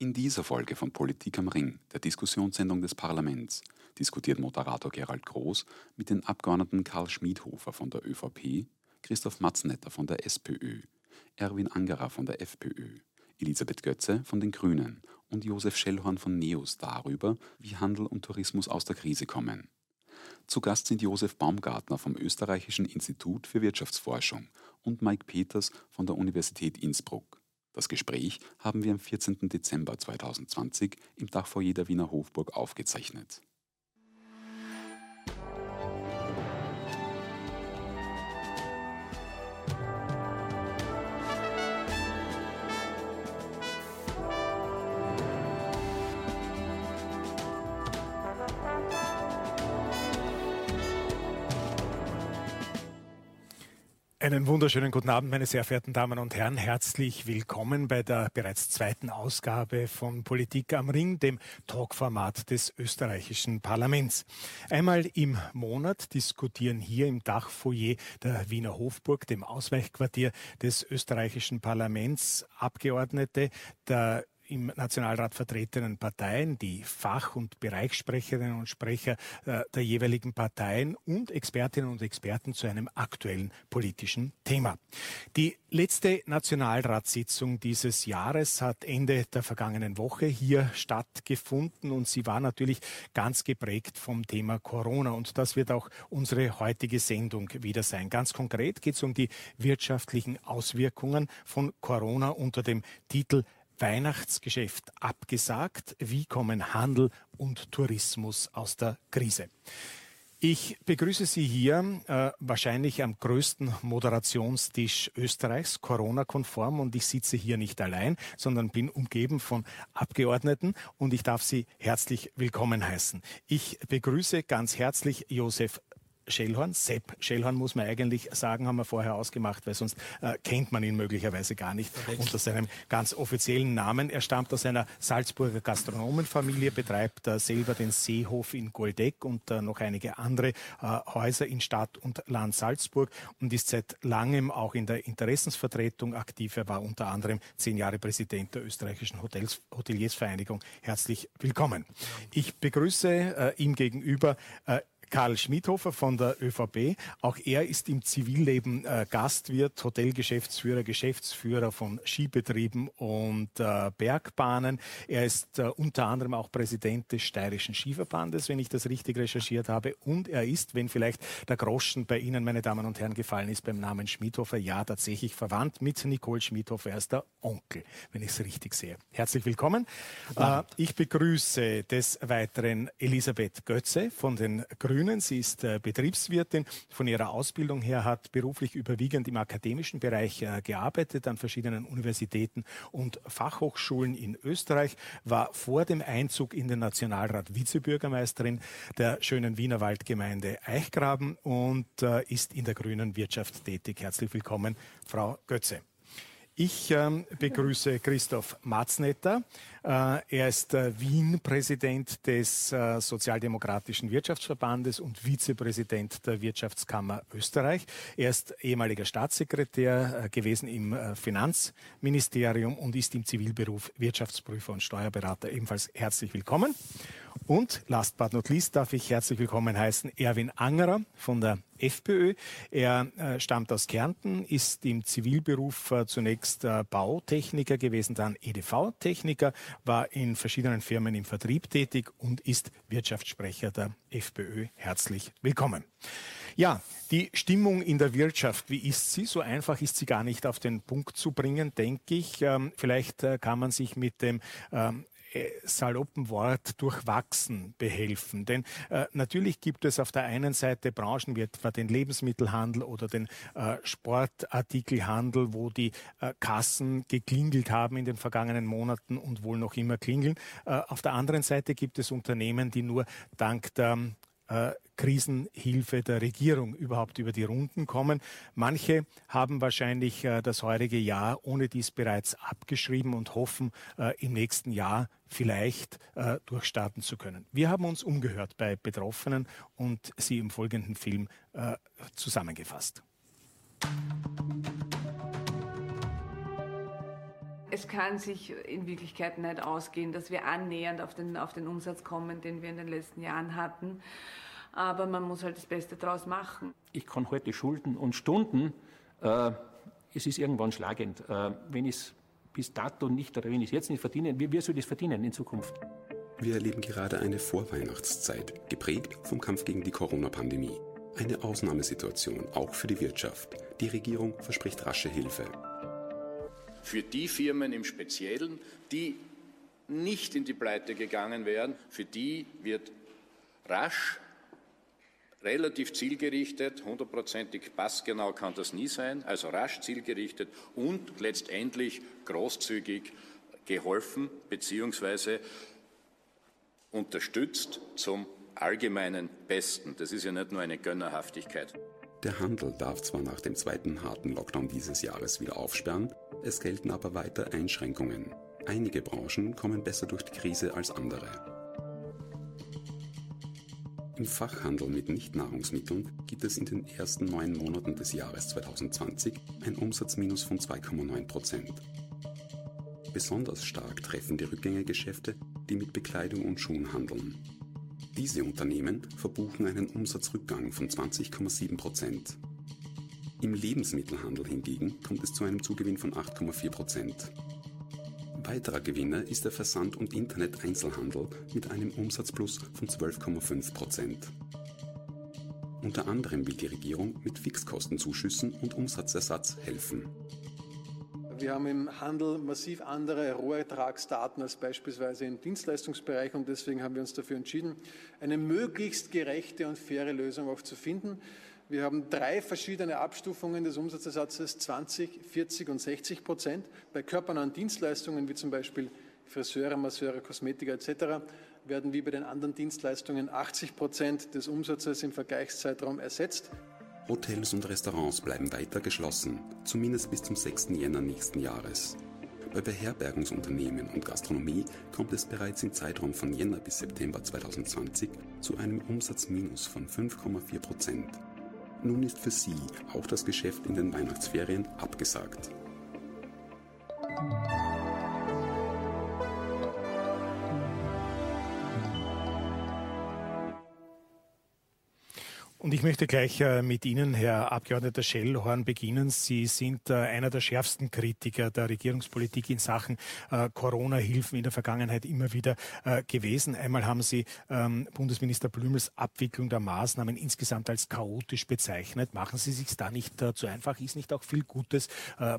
In dieser Folge von Politik am Ring, der Diskussionssendung des Parlaments, diskutiert Moderator Gerald Groß mit den Abgeordneten Karl Schmiedhofer von der ÖVP, Christoph Matznetter von der SPÖ, Erwin Angerer von der FPÖ, Elisabeth Götze von den Grünen und Josef Schellhorn von NEOS darüber, wie Handel und Tourismus aus der Krise kommen. Zu Gast sind Josef Baumgartner vom Österreichischen Institut für Wirtschaftsforschung und Mike Peters von der Universität Innsbruck. Das Gespräch haben wir am 14. Dezember 2020 im Dachfoyer der Wiener Hofburg aufgezeichnet. Einen wunderschönen guten Abend, meine sehr verehrten Damen und Herren. Herzlich willkommen bei der bereits zweiten Ausgabe von Politik am Ring, dem Talkformat des österreichischen Parlaments. Einmal im Monat diskutieren hier im Dachfoyer der Wiener Hofburg, dem Ausweichquartier des österreichischen Parlaments, Abgeordnete der im Nationalrat vertretenen Parteien, die Fach- und Bereichssprecherinnen und Sprecher äh, der jeweiligen Parteien und Expertinnen und Experten zu einem aktuellen politischen Thema. Die letzte Nationalratssitzung dieses Jahres hat Ende der vergangenen Woche hier stattgefunden und sie war natürlich ganz geprägt vom Thema Corona und das wird auch unsere heutige Sendung wieder sein. Ganz konkret geht es um die wirtschaftlichen Auswirkungen von Corona unter dem Titel Weihnachtsgeschäft abgesagt. Wie kommen Handel und Tourismus aus der Krise? Ich begrüße Sie hier äh, wahrscheinlich am größten Moderationstisch Österreichs, Corona-konform, und ich sitze hier nicht allein, sondern bin umgeben von Abgeordneten und ich darf Sie herzlich willkommen heißen. Ich begrüße ganz herzlich Josef Schellhorn, Sepp Schellhorn muss man eigentlich sagen, haben wir vorher ausgemacht, weil sonst äh, kennt man ihn möglicherweise gar nicht Perfekt. unter seinem ganz offiziellen Namen. Er stammt aus einer Salzburger Gastronomenfamilie, betreibt äh, selber den Seehof in Goldeck und äh, noch einige andere äh, Häuser in Stadt und Land Salzburg und ist seit langem auch in der Interessensvertretung aktiv. Er war unter anderem zehn Jahre Präsident der österreichischen Hotels, Hoteliersvereinigung. Herzlich willkommen. Ich begrüße äh, ihm gegenüber äh, Karl Schmidhofer von der ÖVP. Auch er ist im Zivilleben äh, Gastwirt, Hotelgeschäftsführer, Geschäftsführer von Skibetrieben und äh, Bergbahnen. Er ist äh, unter anderem auch Präsident des Steirischen Skiverbandes, wenn ich das richtig recherchiert habe. Und er ist, wenn vielleicht der Groschen bei Ihnen, meine Damen und Herren, gefallen ist beim Namen Schmidhofer, ja tatsächlich verwandt mit Nicole Schmidhofer. Er ist der Onkel, wenn ich es richtig sehe. Herzlich willkommen. Äh, ich begrüße des Weiteren Elisabeth Götze von den Grünen Grünen. Sie ist äh, Betriebswirtin. Von ihrer Ausbildung her hat beruflich überwiegend im akademischen Bereich äh, gearbeitet, an verschiedenen Universitäten und Fachhochschulen in Österreich, war vor dem Einzug in den Nationalrat Vizebürgermeisterin der schönen Wiener Waldgemeinde Eichgraben und äh, ist in der grünen Wirtschaft tätig. Herzlich willkommen, Frau Götze. Ich ähm, begrüße Christoph Matznetter. Äh, er ist äh, Wien-Präsident des äh, Sozialdemokratischen Wirtschaftsverbandes und Vizepräsident der Wirtschaftskammer Österreich. Er ist ehemaliger Staatssekretär äh, gewesen im äh, Finanzministerium und ist im Zivilberuf Wirtschaftsprüfer und Steuerberater. Ebenfalls herzlich willkommen. Und last but not least darf ich herzlich willkommen heißen Erwin Angerer von der FPÖ. Er äh, stammt aus Kärnten, ist im Zivilberuf äh, zunächst äh, Bautechniker gewesen, dann EDV-Techniker, war in verschiedenen Firmen im Vertrieb tätig und ist Wirtschaftssprecher der FPÖ. Herzlich willkommen. Ja, die Stimmung in der Wirtschaft, wie ist sie? So einfach ist sie gar nicht auf den Punkt zu bringen, denke ich. Ähm, vielleicht äh, kann man sich mit dem ähm, äh, saloppen Wort durchwachsen behelfen. Denn äh, natürlich gibt es auf der einen Seite Branchen wie etwa den Lebensmittelhandel oder den äh, Sportartikelhandel, wo die äh, Kassen geklingelt haben in den vergangenen Monaten und wohl noch immer klingeln. Äh, auf der anderen Seite gibt es Unternehmen, die nur dank der äh, Krisenhilfe der Regierung überhaupt über die Runden kommen. Manche haben wahrscheinlich äh, das heurige Jahr ohne dies bereits abgeschrieben und hoffen, äh, im nächsten Jahr vielleicht äh, durchstarten zu können. Wir haben uns umgehört bei Betroffenen und sie im folgenden Film äh, zusammengefasst. Es kann sich in Wirklichkeit nicht ausgehen, dass wir annähernd auf den, auf den Umsatz kommen, den wir in den letzten Jahren hatten. Aber man muss halt das Beste draus machen. Ich kann heute Schulden und Stunden, äh, es ist irgendwann schlagend. Äh, wenn ich es bis dato nicht oder wenn ich es jetzt nicht verdiene, wie, wie soll ich es verdienen in Zukunft? Wir erleben gerade eine Vorweihnachtszeit, geprägt vom Kampf gegen die Corona-Pandemie. Eine Ausnahmesituation, auch für die Wirtschaft. Die Regierung verspricht rasche Hilfe. Für die Firmen im Speziellen, die nicht in die Pleite gegangen wären, für die wird rasch, relativ zielgerichtet, hundertprozentig passgenau kann das nie sein, also rasch zielgerichtet und letztendlich großzügig geholfen bzw. unterstützt zum allgemeinen Besten. Das ist ja nicht nur eine Gönnerhaftigkeit. Der Handel darf zwar nach dem zweiten harten Lockdown dieses Jahres wieder aufsperren, es gelten aber weiter Einschränkungen. Einige Branchen kommen besser durch die Krise als andere. Im Fachhandel mit Nichtnahrungsmitteln gibt es in den ersten neun Monaten des Jahres 2020 ein Umsatzminus von 2,9 Prozent. Besonders stark treffen die Rückgänge Geschäfte, die mit Bekleidung und Schuhen handeln. Diese Unternehmen verbuchen einen Umsatzrückgang von 20,7 Prozent. Im Lebensmittelhandel hingegen kommt es zu einem Zugewinn von 8,4 Prozent. Weiterer Gewinner ist der Versand- und Internet-Einzelhandel mit einem Umsatzplus von 12,5 Prozent. Unter anderem will die Regierung mit Fixkostenzuschüssen und Umsatzersatz helfen. Wir haben im Handel massiv andere Rohertragsdaten als beispielsweise im Dienstleistungsbereich und deswegen haben wir uns dafür entschieden, eine möglichst gerechte und faire Lösung auch zu finden. Wir haben drei verschiedene Abstufungen des Umsatzersatzes, 20, 40 und 60 Prozent. Bei körpernahen Dienstleistungen wie zum Beispiel Friseure, Masseure, Kosmetiker etc. werden wie bei den anderen Dienstleistungen 80 Prozent des Umsatzes im Vergleichszeitraum ersetzt. Hotels und Restaurants bleiben weiter geschlossen, zumindest bis zum 6. Jänner nächsten Jahres. Bei Beherbergungsunternehmen und Gastronomie kommt es bereits im Zeitraum von Jänner bis September 2020 zu einem Umsatzminus von 5,4 Prozent. Nun ist für sie auch das Geschäft in den Weihnachtsferien abgesagt. Und ich möchte gleich äh, mit Ihnen, Herr Abgeordneter Schellhorn, beginnen. Sie sind äh, einer der schärfsten Kritiker der Regierungspolitik in Sachen äh, Corona-Hilfen in der Vergangenheit immer wieder gewesen. Einmal haben Sie ähm, Bundesminister Blümels Abwicklung der Maßnahmen insgesamt als chaotisch bezeichnet. Machen Sie sich da nicht zu einfach? Ist nicht auch viel Gutes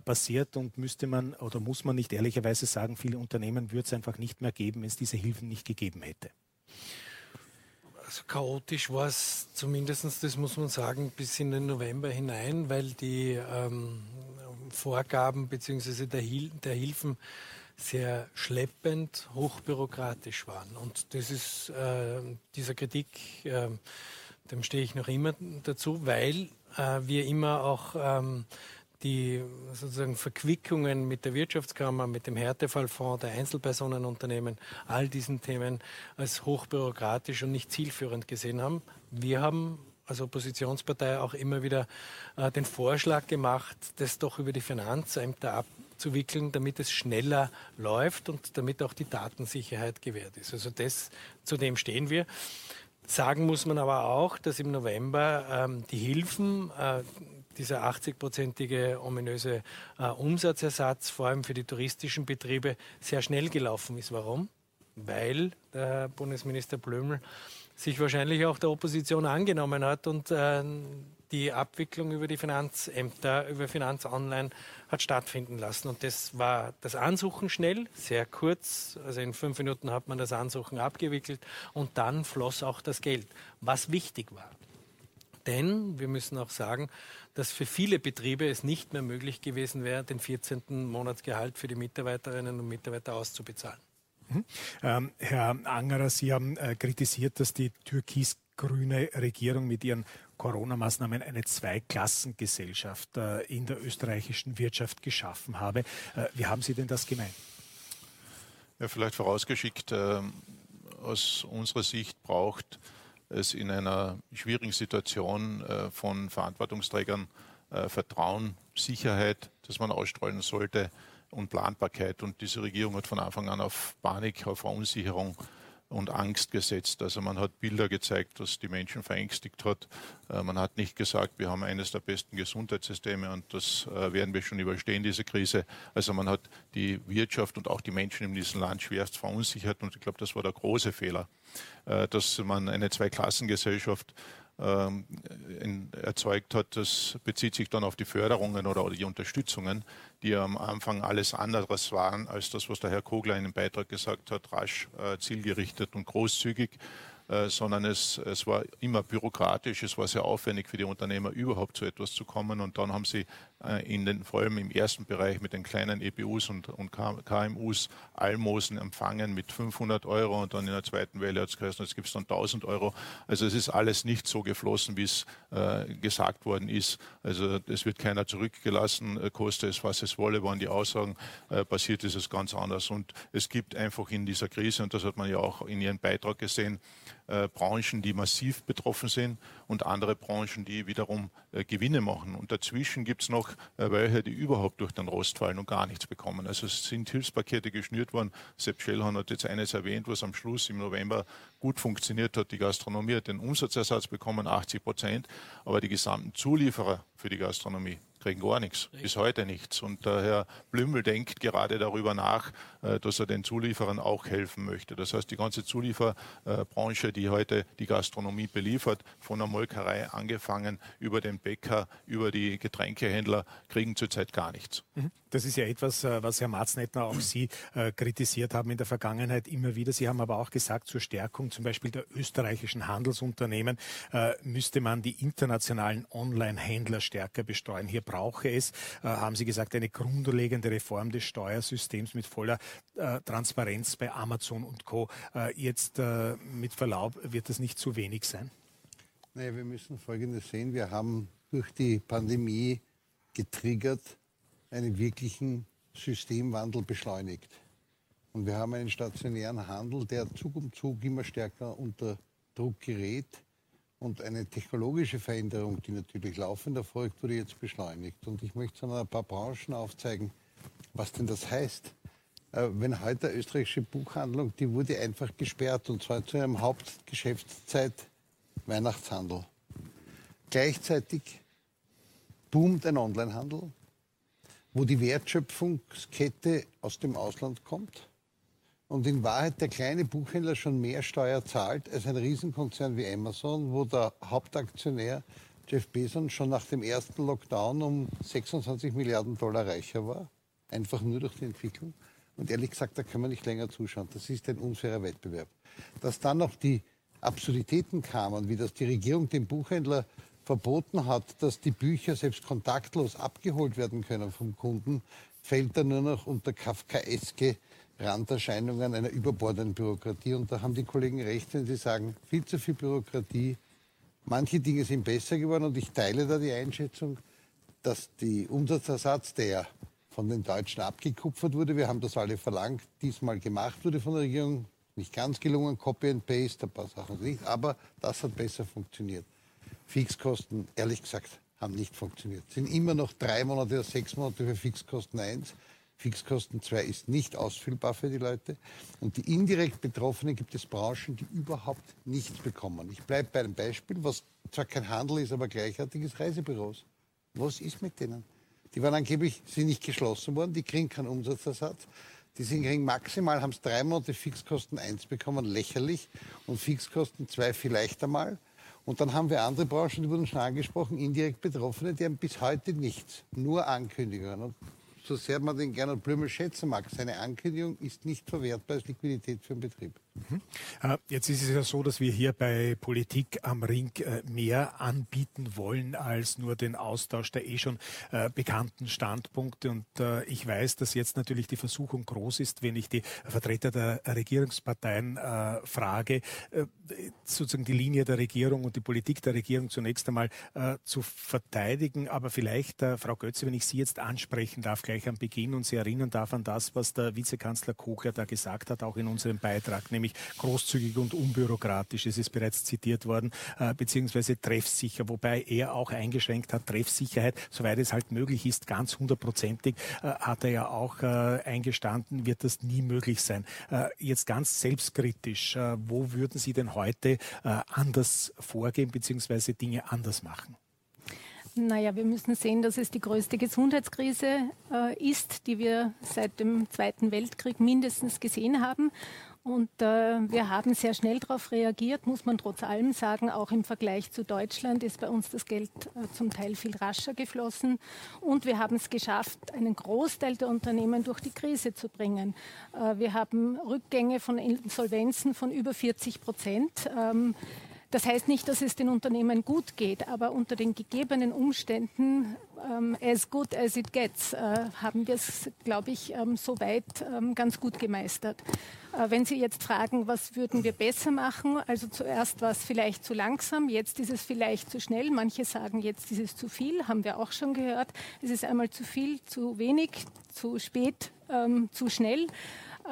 passiert und müsste man oder muss man nicht ehrlicherweise sagen, viele Unternehmen würde es einfach nicht mehr geben, wenn es diese Hilfen nicht gegeben hätte? Also chaotisch war es zumindest, das muss man sagen, bis in den November hinein, weil die ähm, Vorgaben bzw. Der, Hil der Hilfen sehr schleppend, hochbürokratisch waren. Und das ist äh, dieser Kritik, äh, dem stehe ich noch immer dazu, weil äh, wir immer auch ähm, die sozusagen Verquickungen mit der Wirtschaftskammer, mit dem Härtefallfonds der Einzelpersonenunternehmen, all diesen Themen als hochbürokratisch und nicht zielführend gesehen haben. Wir haben als Oppositionspartei auch immer wieder äh, den Vorschlag gemacht, das doch über die Finanzämter abzuwickeln, damit es schneller läuft und damit auch die Datensicherheit gewährt ist. Also das, zu dem stehen wir. Sagen muss man aber auch, dass im November ähm, die Hilfen, äh, dieser 80-prozentige ominöse äh, Umsatzersatz, vor allem für die touristischen Betriebe, sehr schnell gelaufen ist. Warum? Weil der Bundesminister Blömel sich wahrscheinlich auch der Opposition angenommen hat und äh, die Abwicklung über die Finanzämter, über Finanz Online hat stattfinden lassen. Und das war das Ansuchen schnell, sehr kurz. Also in fünf Minuten hat man das Ansuchen abgewickelt und dann floss auch das Geld, was wichtig war. Denn wir müssen auch sagen, dass für viele Betriebe es nicht mehr möglich gewesen wäre, den 14. Monatsgehalt für die Mitarbeiterinnen und Mitarbeiter auszubezahlen. Mhm. Ähm, Herr Angerer, Sie haben äh, kritisiert, dass die türkis-grüne Regierung mit ihren Corona-Maßnahmen eine Zweiklassengesellschaft äh, in der österreichischen Wirtschaft geschaffen habe. Äh, wie haben Sie denn das gemeint? Ja, vielleicht vorausgeschickt, ähm, aus unserer Sicht braucht es in einer schwierigen Situation äh, von Verantwortungsträgern äh, Vertrauen, Sicherheit, das man ausstrahlen sollte, und Planbarkeit. Und diese Regierung hat von Anfang an auf Panik, auf Verunsicherung und Angst gesetzt. Also man hat Bilder gezeigt, was die Menschen verängstigt hat. Äh, man hat nicht gesagt, wir haben eines der besten Gesundheitssysteme und das äh, werden wir schon überstehen, diese Krise. Also man hat die Wirtschaft und auch die Menschen in diesem Land schwerst verunsichert und ich glaube, das war der große Fehler, äh, dass man eine Zweiklassengesellschaft ähm, erzeugt hat, das bezieht sich dann auf die Förderungen oder die Unterstützungen, die am Anfang alles anderes waren als das, was der Herr Kogler in dem Beitrag gesagt hat, rasch, äh, zielgerichtet und großzügig. Äh, sondern es, es war immer bürokratisch, es war sehr aufwendig für die Unternehmer überhaupt zu etwas zu kommen und dann haben sie in den, vor allem im ersten Bereich mit den kleinen EPUs und, und KMUs Almosen empfangen mit 500 Euro und dann in der zweiten Welle hat es geheißen, jetzt gibt es dann 1000 Euro. Also es ist alles nicht so geflossen, wie es äh, gesagt worden ist. Also es wird keiner zurückgelassen, äh, koste es, was es wolle, waren die Aussagen, äh, passiert ist es ganz anders. Und es gibt einfach in dieser Krise, und das hat man ja auch in Ihrem Beitrag gesehen, äh, Branchen, die massiv betroffen sind und andere Branchen, die wiederum äh, Gewinne machen. Und dazwischen gibt es noch äh, welche, die überhaupt durch den Rost fallen und gar nichts bekommen. Also es sind Hilfspakete geschnürt worden. Sepp Schellhorn hat jetzt eines erwähnt, was am Schluss im November gut funktioniert hat. Die Gastronomie hat den Umsatzersatz bekommen, 80 Prozent, aber die gesamten Zulieferer für die Gastronomie kriegen gar nichts, bis heute nichts. Und der Herr Blümel denkt gerade darüber nach, äh, dass er den Zulieferern auch helfen möchte. Das heißt, die ganze Zulieferbranche, die heute die Gastronomie beliefert, von der Molkerei angefangen, über den Bäcker, über die Getränkehändler, kriegen zurzeit gar nichts. Mhm. Das ist ja etwas, äh, was Herr Marznettner auch Sie äh, kritisiert haben in der Vergangenheit immer wieder. Sie haben aber auch gesagt, zur Stärkung zum Beispiel der österreichischen Handelsunternehmen müsste man die internationalen Online-Händler stärker bestreuen. Hier brauche es, haben Sie gesagt, eine grundlegende Reform des Steuersystems mit voller äh, Transparenz bei Amazon und Co. Äh, jetzt äh, mit Verlaub, wird das nicht zu wenig sein? Naja, wir müssen Folgendes sehen. Wir haben durch die Pandemie getriggert einen wirklichen Systemwandel beschleunigt. Und wir haben einen stationären Handel, der Zug um Zug immer stärker unter Druck gerät. Und eine technologische Veränderung, die natürlich laufend erfolgt, wurde jetzt beschleunigt. Und ich möchte an ein paar Branchen aufzeigen, was denn das heißt. Äh, wenn heute eine österreichische Buchhandlung, die wurde einfach gesperrt und zwar zu ihrem Hauptgeschäftszeit Weihnachtshandel. Gleichzeitig boomt ein Onlinehandel, wo die Wertschöpfungskette aus dem Ausland kommt und in Wahrheit der kleine Buchhändler schon mehr Steuer zahlt als ein Riesenkonzern wie Amazon, wo der Hauptaktionär Jeff Bezos schon nach dem ersten Lockdown um 26 Milliarden Dollar reicher war, einfach nur durch die Entwicklung. Und ehrlich gesagt, da kann man nicht länger zuschauen. Das ist ein unfairer Wettbewerb. Dass dann noch die Absurditäten kamen, wie das die Regierung dem Buchhändler verboten hat, dass die Bücher selbst kontaktlos abgeholt werden können vom Kunden, fällt dann nur noch unter kafkaeske Randerscheinungen einer überbordenden Bürokratie. Und da haben die Kollegen recht, wenn sie sagen, viel zu viel Bürokratie. Manche Dinge sind besser geworden und ich teile da die Einschätzung, dass die Umsatzersatz, der von den Deutschen abgekupfert wurde. Wir haben das alle verlangt. Diesmal gemacht wurde von der Regierung. Nicht ganz gelungen, Copy and Paste, ein paar Sachen nicht. Aber das hat besser funktioniert. Fixkosten, ehrlich gesagt, haben nicht funktioniert. Sind immer noch drei Monate oder sechs Monate für Fixkosten 1. Fixkosten 2 ist nicht ausfüllbar für die Leute. Und die indirekt Betroffenen gibt es Branchen, die überhaupt nichts bekommen. Ich bleibe bei einem Beispiel, was zwar kein Handel ist, aber gleichartig ist Reisebüros. Was ist mit denen? Die waren angeblich sind nicht geschlossen worden, die kriegen keinen Umsatzersatz. Die sind kriegen maximal, haben es drei Monate Fixkosten 1 bekommen, lächerlich. Und Fixkosten 2 vielleicht einmal. Und dann haben wir andere Branchen, die wurden schon angesprochen, indirekt Betroffene, die haben bis heute nichts, nur Ankündigungen. Und so sehr man den Gernot Blümel schätzen mag, seine Ankündigung ist nicht verwertbar als Liquidität für den Betrieb. Mhm. Äh, jetzt ist es ja so, dass wir hier bei Politik am Ring äh, mehr anbieten wollen als nur den Austausch der eh schon äh, bekannten Standpunkte. Und ich weiß, dass jetzt natürlich die Versuchung groß ist, wenn ich die Vertreter der Regierungsparteien frage, sozusagen die Linie der Regierung und die Politik der Regierung zunächst einmal zu verteidigen. Aber vielleicht, Frau Götze, wenn ich Sie jetzt ansprechen darf, gleich am Beginn und Sie erinnern darf an das, was der Vizekanzler Kogler da gesagt hat, auch in unserem Beitrag, nämlich großzügig und unbürokratisch. Es ist bereits zitiert worden, äh, beziehungsweise treffsicher, wobei er auch eingeschränkt hat, Treffsicherheit, soweit es halt möglich ist, ganz hundertprozentig, äh, hat er ja auch äh, eingestanden, wird das nie möglich sein. Äh, jetzt ganz selbstkritisch, äh, wo würden Sie denn heute äh, anders vorgehen, beziehungsweise Dinge anders machen? Naja, wir müssen sehen, dass es die größte Gesundheitskrise äh, ist, die wir seit dem Zweiten Weltkrieg mindestens gesehen haben. Und äh, wir haben sehr schnell darauf reagiert, muss man trotz allem sagen. Auch im Vergleich zu Deutschland ist bei uns das Geld äh, zum Teil viel rascher geflossen. Und wir haben es geschafft, einen Großteil der Unternehmen durch die Krise zu bringen. Äh, wir haben Rückgänge von Insolvenzen von über 40 Prozent. Ähm, das heißt nicht, dass es den Unternehmen gut geht, aber unter den gegebenen Umständen, ähm, as good as it gets, äh, haben wir es, glaube ich, ähm, soweit ähm, ganz gut gemeistert. Äh, wenn Sie jetzt fragen, was würden wir besser machen, also zuerst war es vielleicht zu langsam, jetzt ist es vielleicht zu schnell. Manche sagen, jetzt ist es zu viel, haben wir auch schon gehört. Es ist einmal zu viel, zu wenig, zu spät, ähm, zu schnell.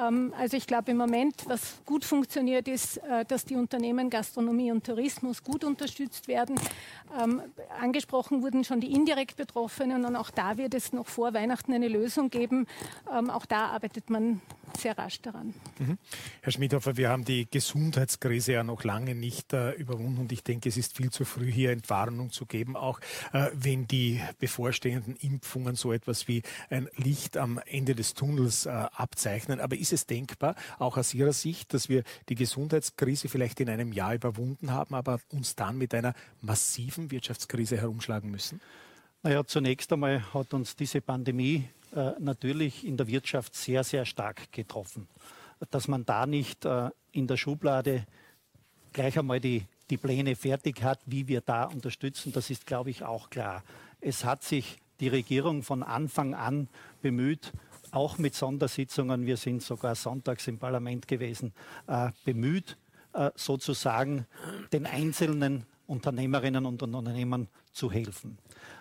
Ähm, also ich glaube im Moment, was gut funktioniert, ist, äh, dass die Unternehmen Gastronomie und Tourismus gut unterstützt werden. Ähm, angesprochen wurden schon die indirekt Betroffenen und auch da wird es noch vor Weihnachten eine Lösung geben. Ähm, auch da arbeitet man sehr rasch daran. Mhm. Herr Schmidhofer, wir haben die Gesundheitskrise ja noch lange nicht äh, überwunden und ich denke, es ist viel zu früh, hier Entwarnung zu geben, auch äh, wenn die bevorstehenden Impfungen so etwas wie ein Licht am Ende des Tunnels äh, abzeichnen. Aber ist es denkbar, auch aus Ihrer Sicht, dass wir die Gesundheitskrise vielleicht in einem Jahr überwunden haben, aber uns dann mit einer massiven Wirtschaftskrise herumschlagen müssen? Naja, zunächst einmal hat uns diese Pandemie äh, natürlich in der Wirtschaft sehr, sehr stark getroffen. Dass man da nicht äh, in der Schublade gleich einmal die, die Pläne fertig hat, wie wir da unterstützen, das ist, glaube ich, auch klar. Es hat sich die Regierung von Anfang an bemüht, auch mit Sondersitzungen, wir sind sogar sonntags im Parlament gewesen, äh, bemüht, äh, sozusagen den einzelnen Unternehmerinnen und Unternehmern zu helfen.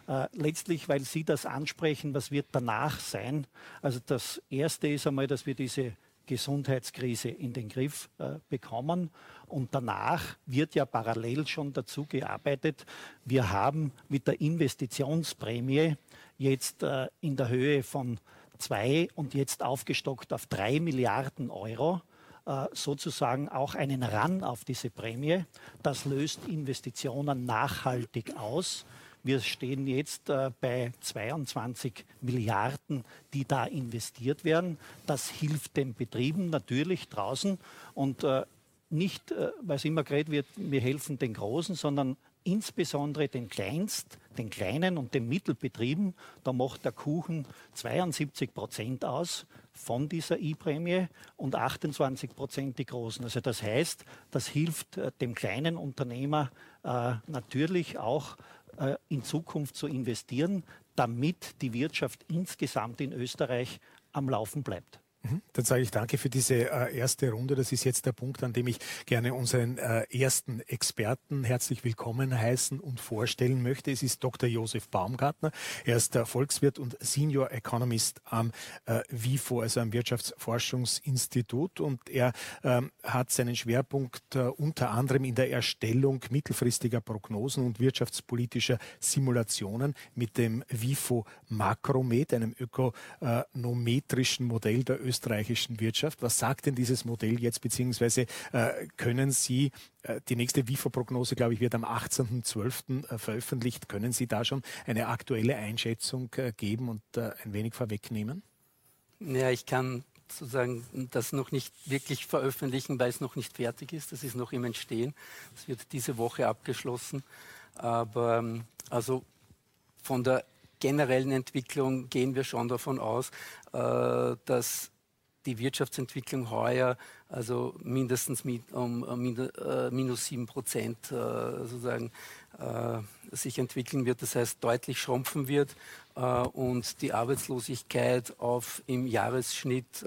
Äh, letztlich, weil Sie das ansprechen, was wird danach sein? Also das Erste ist einmal, dass wir diese Gesundheitskrise in den Griff äh, bekommen. Und danach wird ja parallel schon dazu gearbeitet. Wir haben mit der Investitionsprämie jetzt äh, in der Höhe von zwei und jetzt aufgestockt auf drei Milliarden Euro äh, sozusagen auch einen Ran auf diese Prämie. Das löst Investitionen nachhaltig aus. Wir stehen jetzt äh, bei 22 Milliarden, die da investiert werden. Das hilft den Betrieben natürlich draußen und äh, nicht, weil es immer geredet wird, wir helfen den Großen, sondern insbesondere den Kleinst, den kleinen und den Mittelbetrieben. Da macht der Kuchen 72 Prozent aus von dieser E-Prämie und 28 Prozent die großen. Also das heißt, das hilft äh, dem kleinen Unternehmer äh, natürlich auch äh, in Zukunft zu investieren, damit die Wirtschaft insgesamt in Österreich am Laufen bleibt. Mhm. Dann sage ich danke für diese äh, erste Runde. Das ist jetzt der Punkt, an dem ich gerne unseren äh, ersten Experten herzlich willkommen heißen und vorstellen möchte. Es ist Dr. Josef Baumgartner. Er ist der Volkswirt und Senior Economist am äh, WIFO, also am Wirtschaftsforschungsinstitut. Und er ähm, hat seinen Schwerpunkt äh, unter anderem in der Erstellung mittelfristiger Prognosen und wirtschaftspolitischer Simulationen mit dem WIFO Makromet, einem ökonometrischen Modell der österreichischen Wirtschaft. Was sagt denn dieses Modell jetzt, beziehungsweise äh, können Sie, äh, die nächste WIFO-Prognose, glaube ich, wird am 18.12. Äh, veröffentlicht. Können Sie da schon eine aktuelle Einschätzung äh, geben und äh, ein wenig vorwegnehmen? Ja, ich kann sozusagen das noch nicht wirklich veröffentlichen, weil es noch nicht fertig ist. Das ist noch im Entstehen. Das wird diese Woche abgeschlossen. Aber ähm, also von der generellen Entwicklung gehen wir schon davon aus, äh, dass die Wirtschaftsentwicklung heuer also mindestens mit, um, uh, minus sieben Prozent uh, sozusagen uh, sich entwickeln wird, das heißt deutlich schrumpfen wird und die Arbeitslosigkeit auf im Jahresschnitt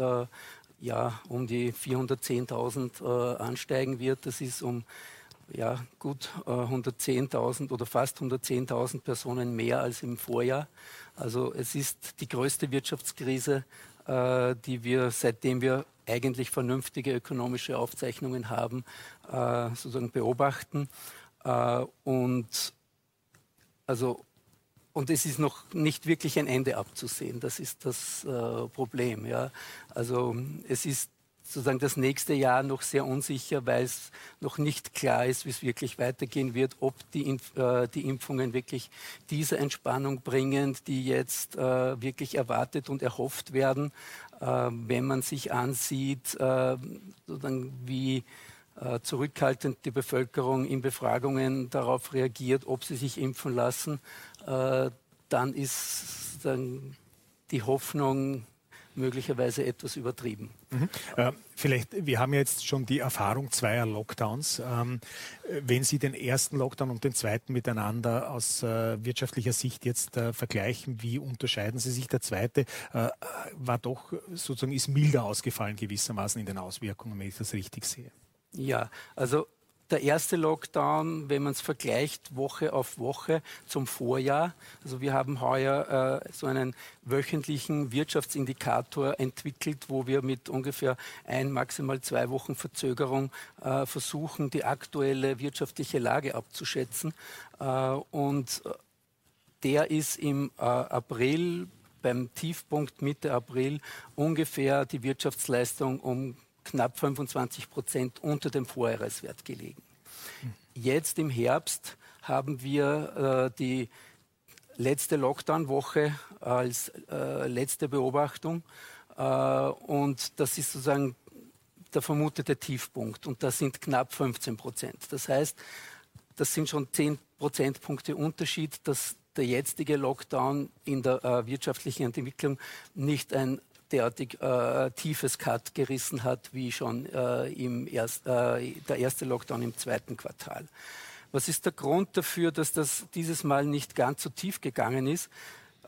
ja um die 410.000 ansteigen wird. Das ist um ja, gut äh, 110.000 oder fast 110.000 Personen mehr als im Vorjahr. Also es ist die größte Wirtschaftskrise, äh, die wir, seitdem wir eigentlich vernünftige ökonomische Aufzeichnungen haben, äh, sozusagen beobachten. Äh, und also und es ist noch nicht wirklich ein Ende abzusehen. Das ist das äh, Problem. Ja. Also es ist sozusagen das nächste Jahr noch sehr unsicher, weil es noch nicht klar ist, wie es wirklich weitergehen wird, ob die, Impf äh, die Impfungen wirklich diese Entspannung bringen, die jetzt äh, wirklich erwartet und erhofft werden. Äh, wenn man sich ansieht, äh, sozusagen wie äh, zurückhaltend die Bevölkerung in Befragungen darauf reagiert, ob sie sich impfen lassen, äh, dann ist dann die Hoffnung möglicherweise etwas übertrieben. Mhm. Äh, vielleicht, wir haben jetzt schon die Erfahrung zweier Lockdowns. Ähm, wenn Sie den ersten Lockdown und den zweiten miteinander aus äh, wirtschaftlicher Sicht jetzt äh, vergleichen, wie unterscheiden Sie sich? Der zweite äh, war doch sozusagen ist milder ausgefallen gewissermaßen in den Auswirkungen, wenn ich das richtig sehe. Ja, also der erste Lockdown, wenn man es vergleicht, Woche auf Woche zum Vorjahr. Also wir haben heuer äh, so einen wöchentlichen Wirtschaftsindikator entwickelt, wo wir mit ungefähr ein, maximal zwei Wochen Verzögerung äh, versuchen, die aktuelle wirtschaftliche Lage abzuschätzen. Äh, und äh, der ist im äh, April beim Tiefpunkt Mitte April ungefähr die Wirtschaftsleistung um knapp 25 Prozent unter dem Vorjahreswert gelegen. Jetzt im Herbst haben wir äh, die letzte Lockdown-Woche als äh, letzte Beobachtung. Äh, und das ist sozusagen der vermutete Tiefpunkt. Und das sind knapp 15 Prozent. Das heißt, das sind schon 10 Prozentpunkte Unterschied, dass der jetzige Lockdown in der äh, wirtschaftlichen Entwicklung nicht ein derartig äh, tiefes Cut gerissen hat, wie schon äh, im erst, äh, der erste Lockdown im zweiten Quartal. Was ist der Grund dafür, dass das dieses Mal nicht ganz so tief gegangen ist?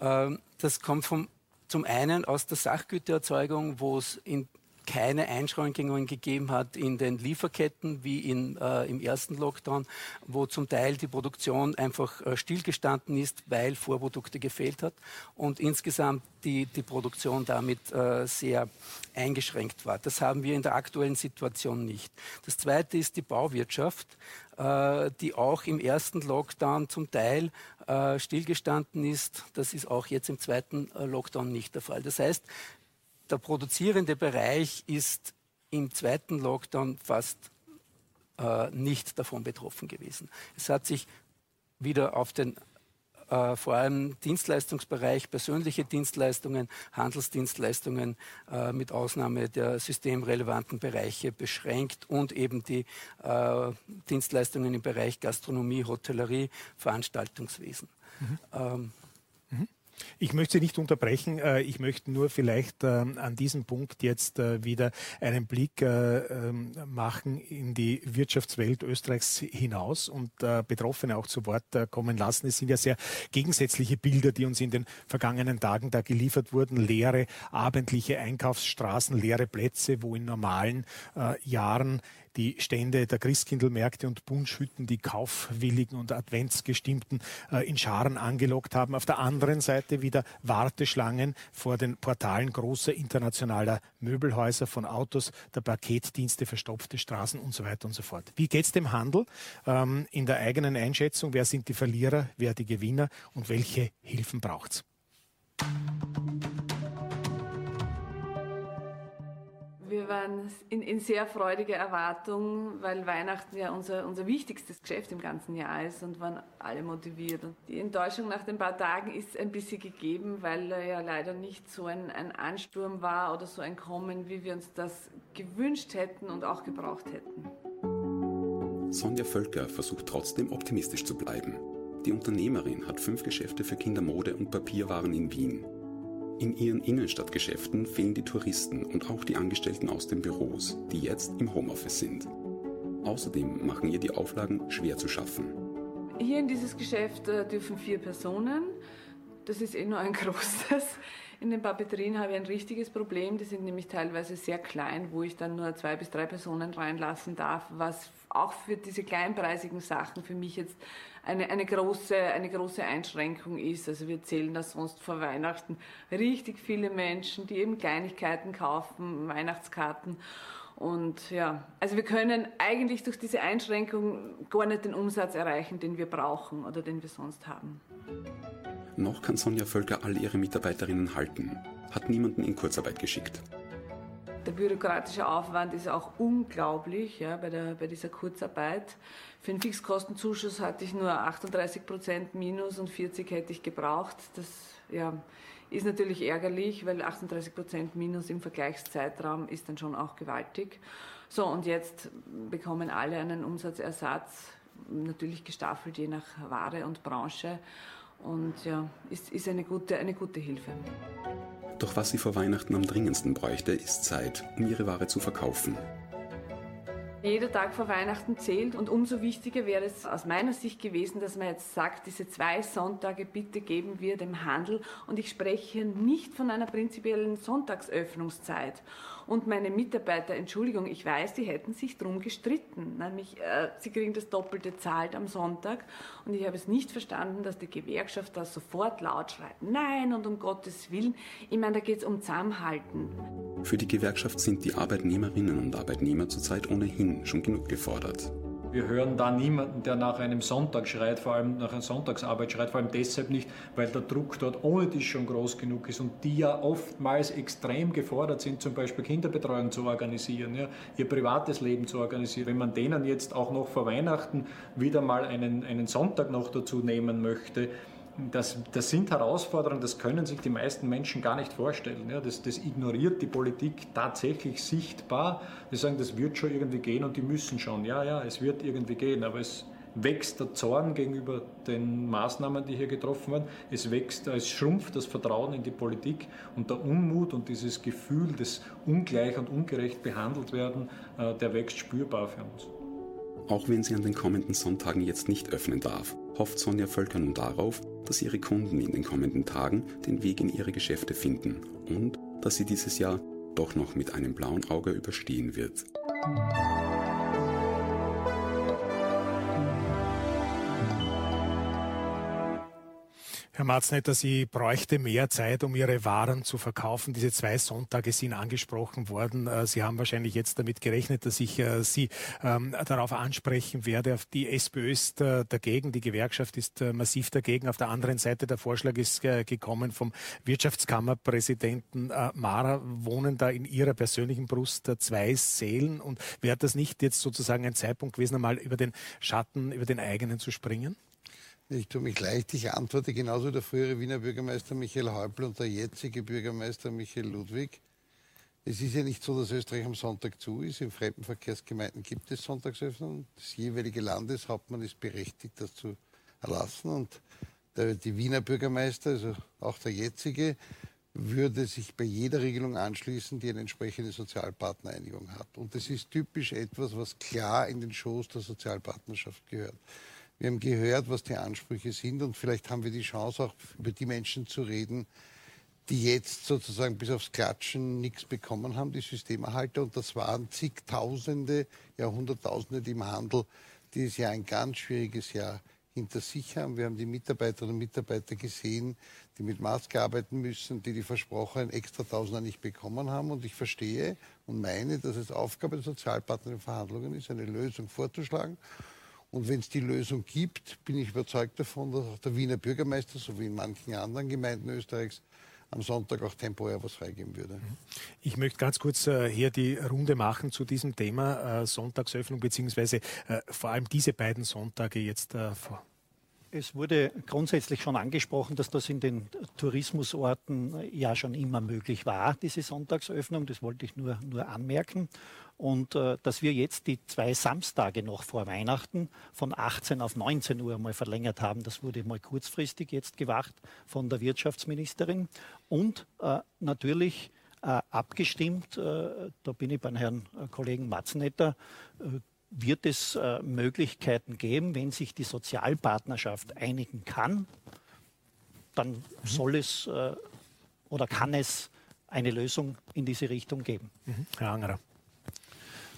Ähm, das kommt vom, zum einen aus der Sachgütererzeugung, wo es in keine Einschränkungen gegeben hat in den Lieferketten wie in, äh, im ersten Lockdown, wo zum Teil die Produktion einfach äh, stillgestanden ist, weil Vorprodukte gefehlt hat und insgesamt die, die Produktion damit äh, sehr eingeschränkt war. Das haben wir in der aktuellen Situation nicht. Das Zweite ist die Bauwirtschaft, äh, die auch im ersten Lockdown zum Teil äh, stillgestanden ist. Das ist auch jetzt im zweiten äh, Lockdown nicht der Fall. Das heißt, der produzierende Bereich ist im zweiten Lockdown fast äh, nicht davon betroffen gewesen. Es hat sich wieder auf den äh, vor allem Dienstleistungsbereich, persönliche Dienstleistungen, Handelsdienstleistungen äh, mit Ausnahme der systemrelevanten Bereiche beschränkt und eben die äh, Dienstleistungen im Bereich Gastronomie, Hotellerie, Veranstaltungswesen. Mhm. Ähm, ich möchte Sie nicht unterbrechen. Äh, ich möchte nur vielleicht ähm, an diesem Punkt jetzt äh, wieder einen Blick äh, ähm, machen in die Wirtschaftswelt Österreichs hinaus und Betroffene auch zu Wort kommen lassen. Es sind ja sehr gegensätzliche Bilder, die uns in den vergangenen Tagen da geliefert wurden. Leere abendliche Einkaufsstraßen, leere Plätze, wo in normalen Jahren die Stände der Christkindlmärkte und Bunschhütten die Kaufwilligen und Adventsgestimmten äh, in Scharen angelockt haben. Auf der anderen Seite wieder Warteschlangen vor den Portalen großer internationaler Möbelhäuser, von Autos, der Paketdienste, verstopfte Straßen und so weiter und so fort. Wie geht es dem Handel ähm, in der eigenen Einschätzung? Wer sind die Verlierer, wer die Gewinner und welche Hilfen braucht es? Wir waren in, in, sehr freudiger Erwartung, weil Weihnachten ja unser, unser wichtigstes Geschäft im ganzen Jahr ist und waren alle motiviert. Und die Enttäuschung nach den paar Tagen ist ein bisschen gegeben, weil ja leider nicht so ein, ein Ansturm war oder so ein Kommen, wie wir uns das gewünscht hätten und auch gebraucht hätten. Sonja Völker versucht trotzdem optimistisch zu bleiben. Die Unternehmerin hat fünf Geschäfte für Kindermode und Papierwaren in Wien. In ihren Innenstadtgeschäften fehlen die Touristen und auch die Angestellten aus den Büros, die jetzt im Homeoffice sind. Außerdem machen ihr die Auflagen schwer zu schaffen. Hier in dieses Geschäft äh, dürfen vier Personen. Das ist eh nur ein großes. In den Papeterien habe ich ein richtiges Problem. Die sind nämlich teilweise sehr klein, wo ich dann nur zwei bis drei Personen reinlassen darf, was auch für diese kleinpreisigen Sachen für mich jetzt eine, eine, große, eine große Einschränkung ist. Also wir zählen da sonst vor Weihnachten richtig viele Menschen, die eben Kleinigkeiten kaufen, Weihnachtskarten. Und ja, also wir können eigentlich durch diese Einschränkung gar nicht den Umsatz erreichen, den wir brauchen oder den wir sonst haben. Noch kann Sonja Völker all ihre Mitarbeiterinnen halten, hat niemanden in Kurzarbeit geschickt. Der bürokratische Aufwand ist auch unglaublich ja, bei, der, bei dieser Kurzarbeit. Für einen Fixkostenzuschuss hatte ich nur 38 Prozent Minus und 40 hätte ich gebraucht. Das ja, ist natürlich ärgerlich, weil 38 Prozent Minus im Vergleichszeitraum ist dann schon auch gewaltig. So, und jetzt bekommen alle einen Umsatzersatz, natürlich gestaffelt je nach Ware und Branche. Und ja, ist, ist eine, gute, eine gute Hilfe. Doch was sie vor Weihnachten am dringendsten bräuchte, ist Zeit, um ihre Ware zu verkaufen. Jeder Tag vor Weihnachten zählt und umso wichtiger wäre es aus meiner Sicht gewesen, dass man jetzt sagt, diese zwei Sonntage bitte geben wir dem Handel und ich spreche hier nicht von einer prinzipiellen Sonntagsöffnungszeit. Und meine Mitarbeiter, Entschuldigung, ich weiß, die hätten sich drum gestritten, nämlich äh, sie kriegen das Doppelte zahlt am Sonntag und ich habe es nicht verstanden, dass die Gewerkschaft da sofort laut schreit, nein und um Gottes Willen, ich meine, da geht es um Zusammenhalten. Für die Gewerkschaft sind die Arbeitnehmerinnen und Arbeitnehmer zurzeit ohnehin schon genug gefordert. Wir hören da niemanden, der nach einem Sonntag schreit, vor allem nach einer Sonntagsarbeit schreit, vor allem deshalb nicht, weil der Druck dort ohne dies schon groß genug ist und die ja oftmals extrem gefordert sind, zum Beispiel Kinderbetreuung zu organisieren, ja, ihr privates Leben zu organisieren. Wenn man denen jetzt auch noch vor Weihnachten wieder mal einen, einen Sonntag noch dazu nehmen möchte, das, das, sind Herausforderungen, das können sich die meisten Menschen gar nicht vorstellen. Ja, das, das, ignoriert die Politik tatsächlich sichtbar. Die sagen, das wird schon irgendwie gehen und die müssen schon. Ja, ja, es wird irgendwie gehen, aber es wächst der Zorn gegenüber den Maßnahmen, die hier getroffen werden. Es wächst, es schrumpft das Vertrauen in die Politik und der Unmut und dieses Gefühl des ungleich und ungerecht behandelt werden, äh, der wächst spürbar für uns. Auch wenn sie an den kommenden Sonntagen jetzt nicht öffnen darf, hofft Sonja Völker nun darauf, dass ihre Kunden in den kommenden Tagen den Weg in ihre Geschäfte finden und dass sie dieses Jahr doch noch mit einem blauen Auge überstehen wird. Herr Marznetter, Sie bräuchte mehr Zeit, um Ihre Waren zu verkaufen. Diese zwei Sonntage sind angesprochen worden. Äh, Sie haben wahrscheinlich jetzt damit gerechnet, dass ich äh, Sie ähm, darauf ansprechen werde. Die SPÖ ist äh, dagegen, die Gewerkschaft ist massiv dagegen. Auf der anderen Seite der Vorschlag ist gekommen vom Wirtschaftskammerpräsidenten Mara. Wohnen da in Ihrer persönlichen Brust zwei Seelen? Und wäre das nicht jetzt sozusagen ein Zeitpunkt gewesen, einmal über den Schatten, über den eigenen zu springen? Ich tue mich leicht, ich antworte genauso wie der frühere Wiener Bürgermeister Michael Häupl und der jetzige Bürgermeister Michael Ludwig. Es ist ja nicht so, dass Österreich am Sonntag zu ist. In Fremdenverkehrsgemeinden gibt es Sonntagsöffnung. Das jeweilige Landeshauptmann ist berechtigt, das zu erlassen. Und der, die Wiener Bürgermeister, also auch der jetzige, würde sich bei jeder Regelung anschließen, die eine entsprechende Sozialpartnereinigung hat. Und das ist typisch etwas, was klar in den Schoß der Sozialpartnerschaft gehört. Wir haben gehört, was die Ansprüche sind und vielleicht haben wir die Chance, auch über die Menschen zu reden, die jetzt sozusagen bis aufs Klatschen nichts bekommen haben, die Systemerhalter. Und das waren zigtausende, ja hunderttausende, die im Handel dieses Jahr ein ganz schwieriges Jahr hinter sich haben. Wir haben die Mitarbeiterinnen und Mitarbeiter gesehen, die mit Maske arbeiten müssen, die die versprochenen extra Tausender nicht bekommen haben. Und ich verstehe und meine, dass es Aufgabe der Sozialpartner in Verhandlungen ist, eine Lösung vorzuschlagen. Und wenn es die Lösung gibt, bin ich überzeugt davon, dass auch der Wiener Bürgermeister, so wie in manchen anderen Gemeinden Österreichs, am Sonntag auch temporär was freigeben würde. Ich möchte ganz kurz äh, hier die Runde machen zu diesem Thema äh, Sonntagsöffnung, beziehungsweise äh, vor allem diese beiden Sonntage jetzt äh, vor. Es wurde grundsätzlich schon angesprochen, dass das in den Tourismusorten ja schon immer möglich war, diese Sonntagsöffnung. Das wollte ich nur, nur anmerken. Und äh, dass wir jetzt die zwei Samstage noch vor Weihnachten von 18 auf 19 Uhr mal verlängert haben, das wurde mal kurzfristig jetzt gewacht von der Wirtschaftsministerin. Und äh, natürlich äh, abgestimmt, äh, da bin ich beim Herrn äh, Kollegen Matzenetter, äh, wird es Möglichkeiten geben, wenn sich die Sozialpartnerschaft einigen kann, dann mhm. soll es oder kann es eine Lösung in diese Richtung geben? Mhm. Herr Angerer.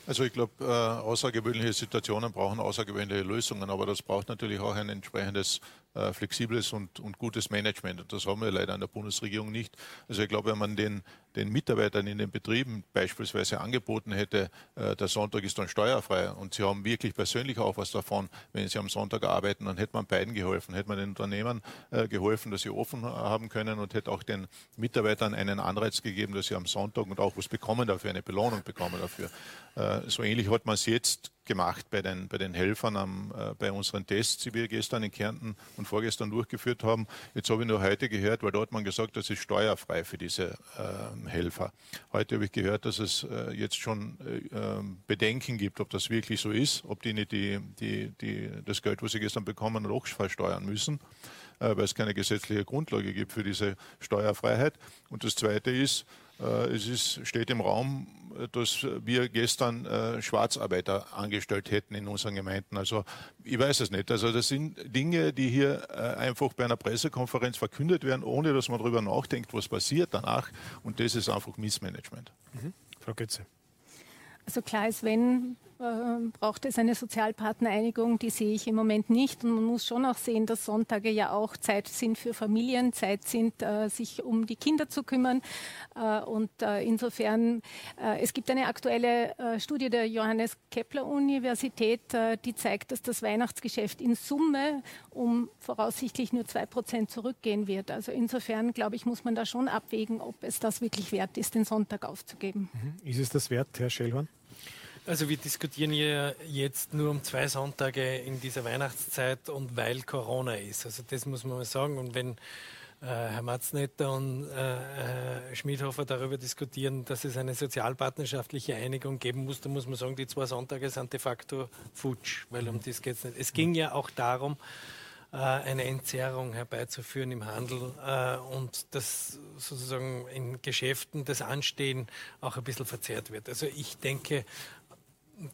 Also ich glaube, äh, außergewöhnliche Situationen brauchen außergewöhnliche Lösungen, aber das braucht natürlich auch ein entsprechendes äh, flexibles und, und, gutes Management. Und das haben wir leider an der Bundesregierung nicht. Also ich glaube, wenn man den, den Mitarbeitern in den Betrieben beispielsweise angeboten hätte, äh, der Sonntag ist dann steuerfrei und sie haben wirklich persönlich auch was davon, wenn sie am Sonntag arbeiten, dann hätte man beiden geholfen, hätte man den Unternehmern äh, geholfen, dass sie offen haben können und hätte auch den Mitarbeitern einen Anreiz gegeben, dass sie am Sonntag und auch was bekommen dafür, eine Belohnung bekommen dafür. Äh, so ähnlich hat man es jetzt gemacht bei den, bei den Helfern am, äh, bei unseren Tests, die wir gestern in Kärnten und vorgestern durchgeführt haben. Jetzt habe ich nur heute gehört, weil dort man gesagt, das ist steuerfrei für diese äh, Helfer. Heute habe ich gehört, dass es äh, jetzt schon äh, ähm, Bedenken gibt, ob das wirklich so ist, ob die nicht die, die, die, das Geld, was sie gestern bekommen, auch versteuern müssen äh, weil es keine gesetzliche Grundlage gibt für diese Steuerfreiheit. Und das Zweite ist, es ist, steht im Raum, dass wir gestern äh, Schwarzarbeiter angestellt hätten in unseren Gemeinden. Also ich weiß es nicht. Also das sind Dinge, die hier äh, einfach bei einer Pressekonferenz verkündet werden, ohne dass man darüber nachdenkt, was passiert danach. Und das ist einfach Missmanagement. Mhm. Frau Götze. Also klar ist, wenn äh, braucht es eine Sozialpartnereinigung, die sehe ich im Moment nicht. Und man muss schon auch sehen, dass Sonntage ja auch Zeit sind für Familien, Zeit sind, äh, sich um die Kinder zu kümmern. Äh, und insofern, es gibt eine aktuelle Studie der Johannes Kepler Universität, die zeigt, dass das Weihnachtsgeschäft in Summe um voraussichtlich nur zwei Prozent zurückgehen wird. Also insofern, glaube ich, muss man da schon abwägen, ob es das wirklich wert ist, den Sonntag aufzugeben. Mhm. Ist es das wert, Herr Schellhorn? Also wir diskutieren ja jetzt nur um zwei Sonntage in dieser Weihnachtszeit und weil Corona ist. Also das muss man mal sagen. Und wenn äh, Herr Matznetter und äh, Schmidhofer darüber diskutieren, dass es eine sozialpartnerschaftliche Einigung geben muss, dann muss man sagen, die zwei Sonntage sind de facto futsch, weil um das geht es nicht. Es ging ja auch darum, äh, eine Entzerrung herbeizuführen im Handel äh, und dass sozusagen in Geschäften das Anstehen auch ein bisschen verzerrt wird. Also ich denke,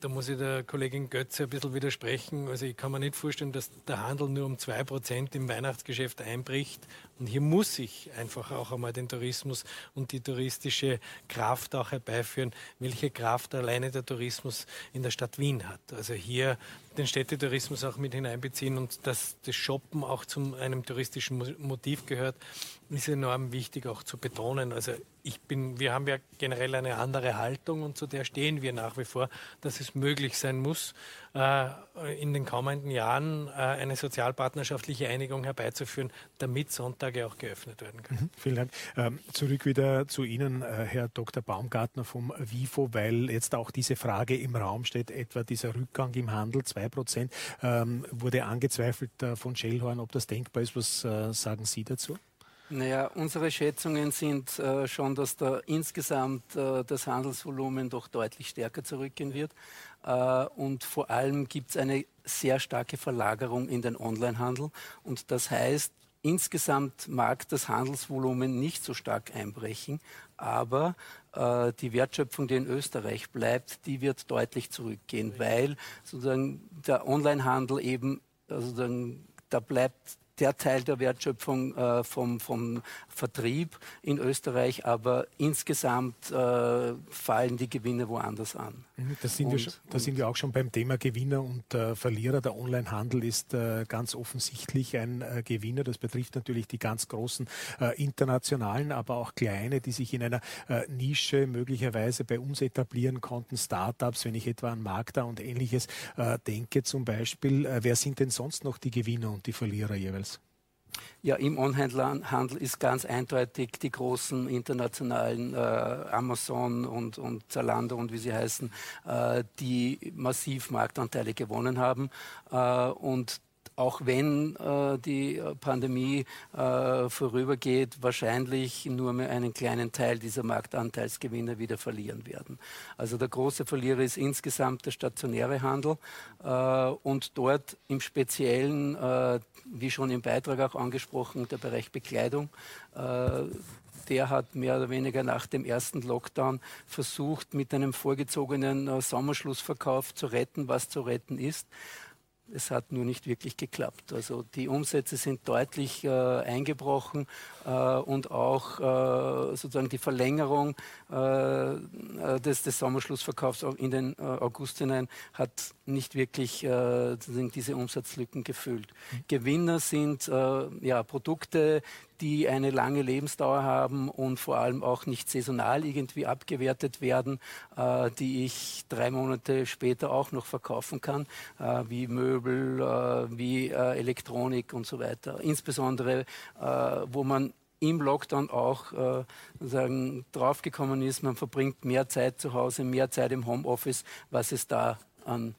da muss ich der Kollegin Götze ein bisschen widersprechen. Also ich kann mir nicht vorstellen, dass der Handel nur um 2% im Weihnachtsgeschäft einbricht. Und hier muss ich einfach auch einmal den Tourismus und die touristische Kraft auch herbeiführen, welche Kraft alleine der Tourismus in der Stadt Wien hat. Also hier den Städtetourismus auch mit hineinbeziehen und dass das Shoppen auch zu einem touristischen Motiv gehört, ist enorm wichtig auch zu betonen. Also ich bin, wir haben ja generell eine andere Haltung und zu der stehen wir nach wie vor, dass es möglich sein muss, äh, in den kommenden Jahren äh, eine sozialpartnerschaftliche Einigung herbeizuführen, damit Sonntage auch geöffnet werden können. Mhm, vielen Dank. Ähm, zurück wieder zu Ihnen, äh, Herr Dr. Baumgartner vom WIFO, weil jetzt auch diese Frage im Raum steht, etwa dieser Rückgang im Handel, 2 Prozent, ähm, wurde angezweifelt von Schellhorn, ob das denkbar ist. Was sagen Sie dazu? Naja, unsere Schätzungen sind äh, schon, dass da insgesamt äh, das Handelsvolumen doch deutlich stärker zurückgehen wird. Äh, und vor allem gibt es eine sehr starke Verlagerung in den Onlinehandel. Und das heißt, insgesamt mag das Handelsvolumen nicht so stark einbrechen, aber äh, die Wertschöpfung, die in Österreich bleibt, die wird deutlich zurückgehen, weil sozusagen der Onlinehandel eben also da bleibt der Teil der Wertschöpfung äh, vom, vom Vertrieb in Österreich, aber insgesamt äh, fallen die Gewinne woanders an. Da sind, und, wir, schon, da sind wir auch schon beim Thema Gewinner und äh, Verlierer. Der Onlinehandel ist äh, ganz offensichtlich ein äh, Gewinner. Das betrifft natürlich die ganz großen äh, internationalen, aber auch kleine, die sich in einer Nische möglicherweise bei uns etablieren konnten. Startups, wenn ich etwa an Magda und ähnliches denke zum Beispiel. wer sind denn sonst noch die Gewinner und die Verlierer jeweils? Ja, im Onlinehandel ist ganz eindeutig die großen internationalen äh, Amazon und, und Zalando und wie sie heißen, äh, die massiv Marktanteile gewonnen haben. Äh, und auch wenn äh, die Pandemie äh, vorübergeht, wahrscheinlich nur mehr einen kleinen Teil dieser Marktanteilsgewinne wieder verlieren werden. Also der große Verlierer ist insgesamt der stationäre Handel äh, und dort im Speziellen, äh, wie schon im Beitrag auch angesprochen, der Bereich Bekleidung äh, der hat mehr oder weniger nach dem ersten Lockdown versucht, mit einem vorgezogenen äh, Sommerschlussverkauf zu retten, was zu retten ist Es hat nur nicht wirklich geklappt. Also die Umsätze sind deutlich äh, eingebrochen äh, und auch äh, sozusagen die Verlängerung äh, äh, des, des Sommerschlussverkaufs in den äh, August hinein hat nicht wirklich diese Umsatzlücken gefüllt. Mhm. Gewinner sind ja, Produkte, die eine lange Lebensdauer haben und vor allem auch nicht saisonal irgendwie abgewertet werden, äh, die ich drei Monate später auch noch verkaufen kann, äh, wie Möbel, äh, wie Elektronik und so weiter. Insbesondere, wo man im Lockdown auch äh, draufgekommen ist, man verbringt mehr Zeit zu Hause, mehr Zeit im Homeoffice, was es da an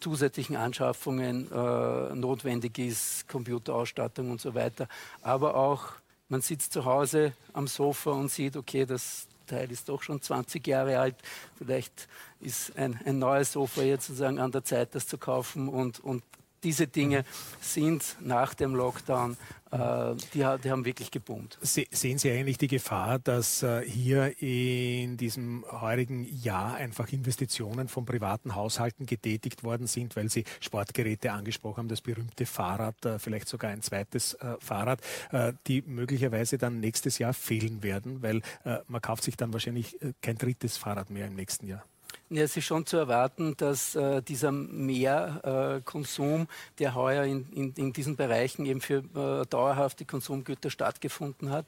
zusätzlichen Anschaffungen äh, notwendig ist, Computerausstattung und so weiter. Aber auch man sitzt zu Hause am Sofa und sieht, okay, das Teil ist doch schon 20 Jahre alt. Vielleicht ist ein, ein neues Sofa jetzt sozusagen an der Zeit, das zu kaufen und, und diese Dinge sind nach dem Lockdown, äh, die, die, haben wirklich geboomt. sehen Sie eigentlich die Gefahr, dass äh, hier in diesem heurigen Jahr einfach Investitionen von privaten Haushalten getätigt worden sind, weil Sie Sportgeräte angesprochen haben, das berühmte Fahrrad, äh, vielleicht sogar ein zweites äh, Fahrrad, äh, die möglicherweise dann nächstes Jahr fehlen werden, weil äh, man kauft sich dann wahrscheinlich kein drittes Fahrrad mehr im nächsten Jahr. Ja, es ist schon zu erwarten, dass äh, dieser Mehrkonsum, äh, der heuer in, in, in, diesen Bereichen eben für äh, dauerhafte Konsumgüter stattgefunden hat,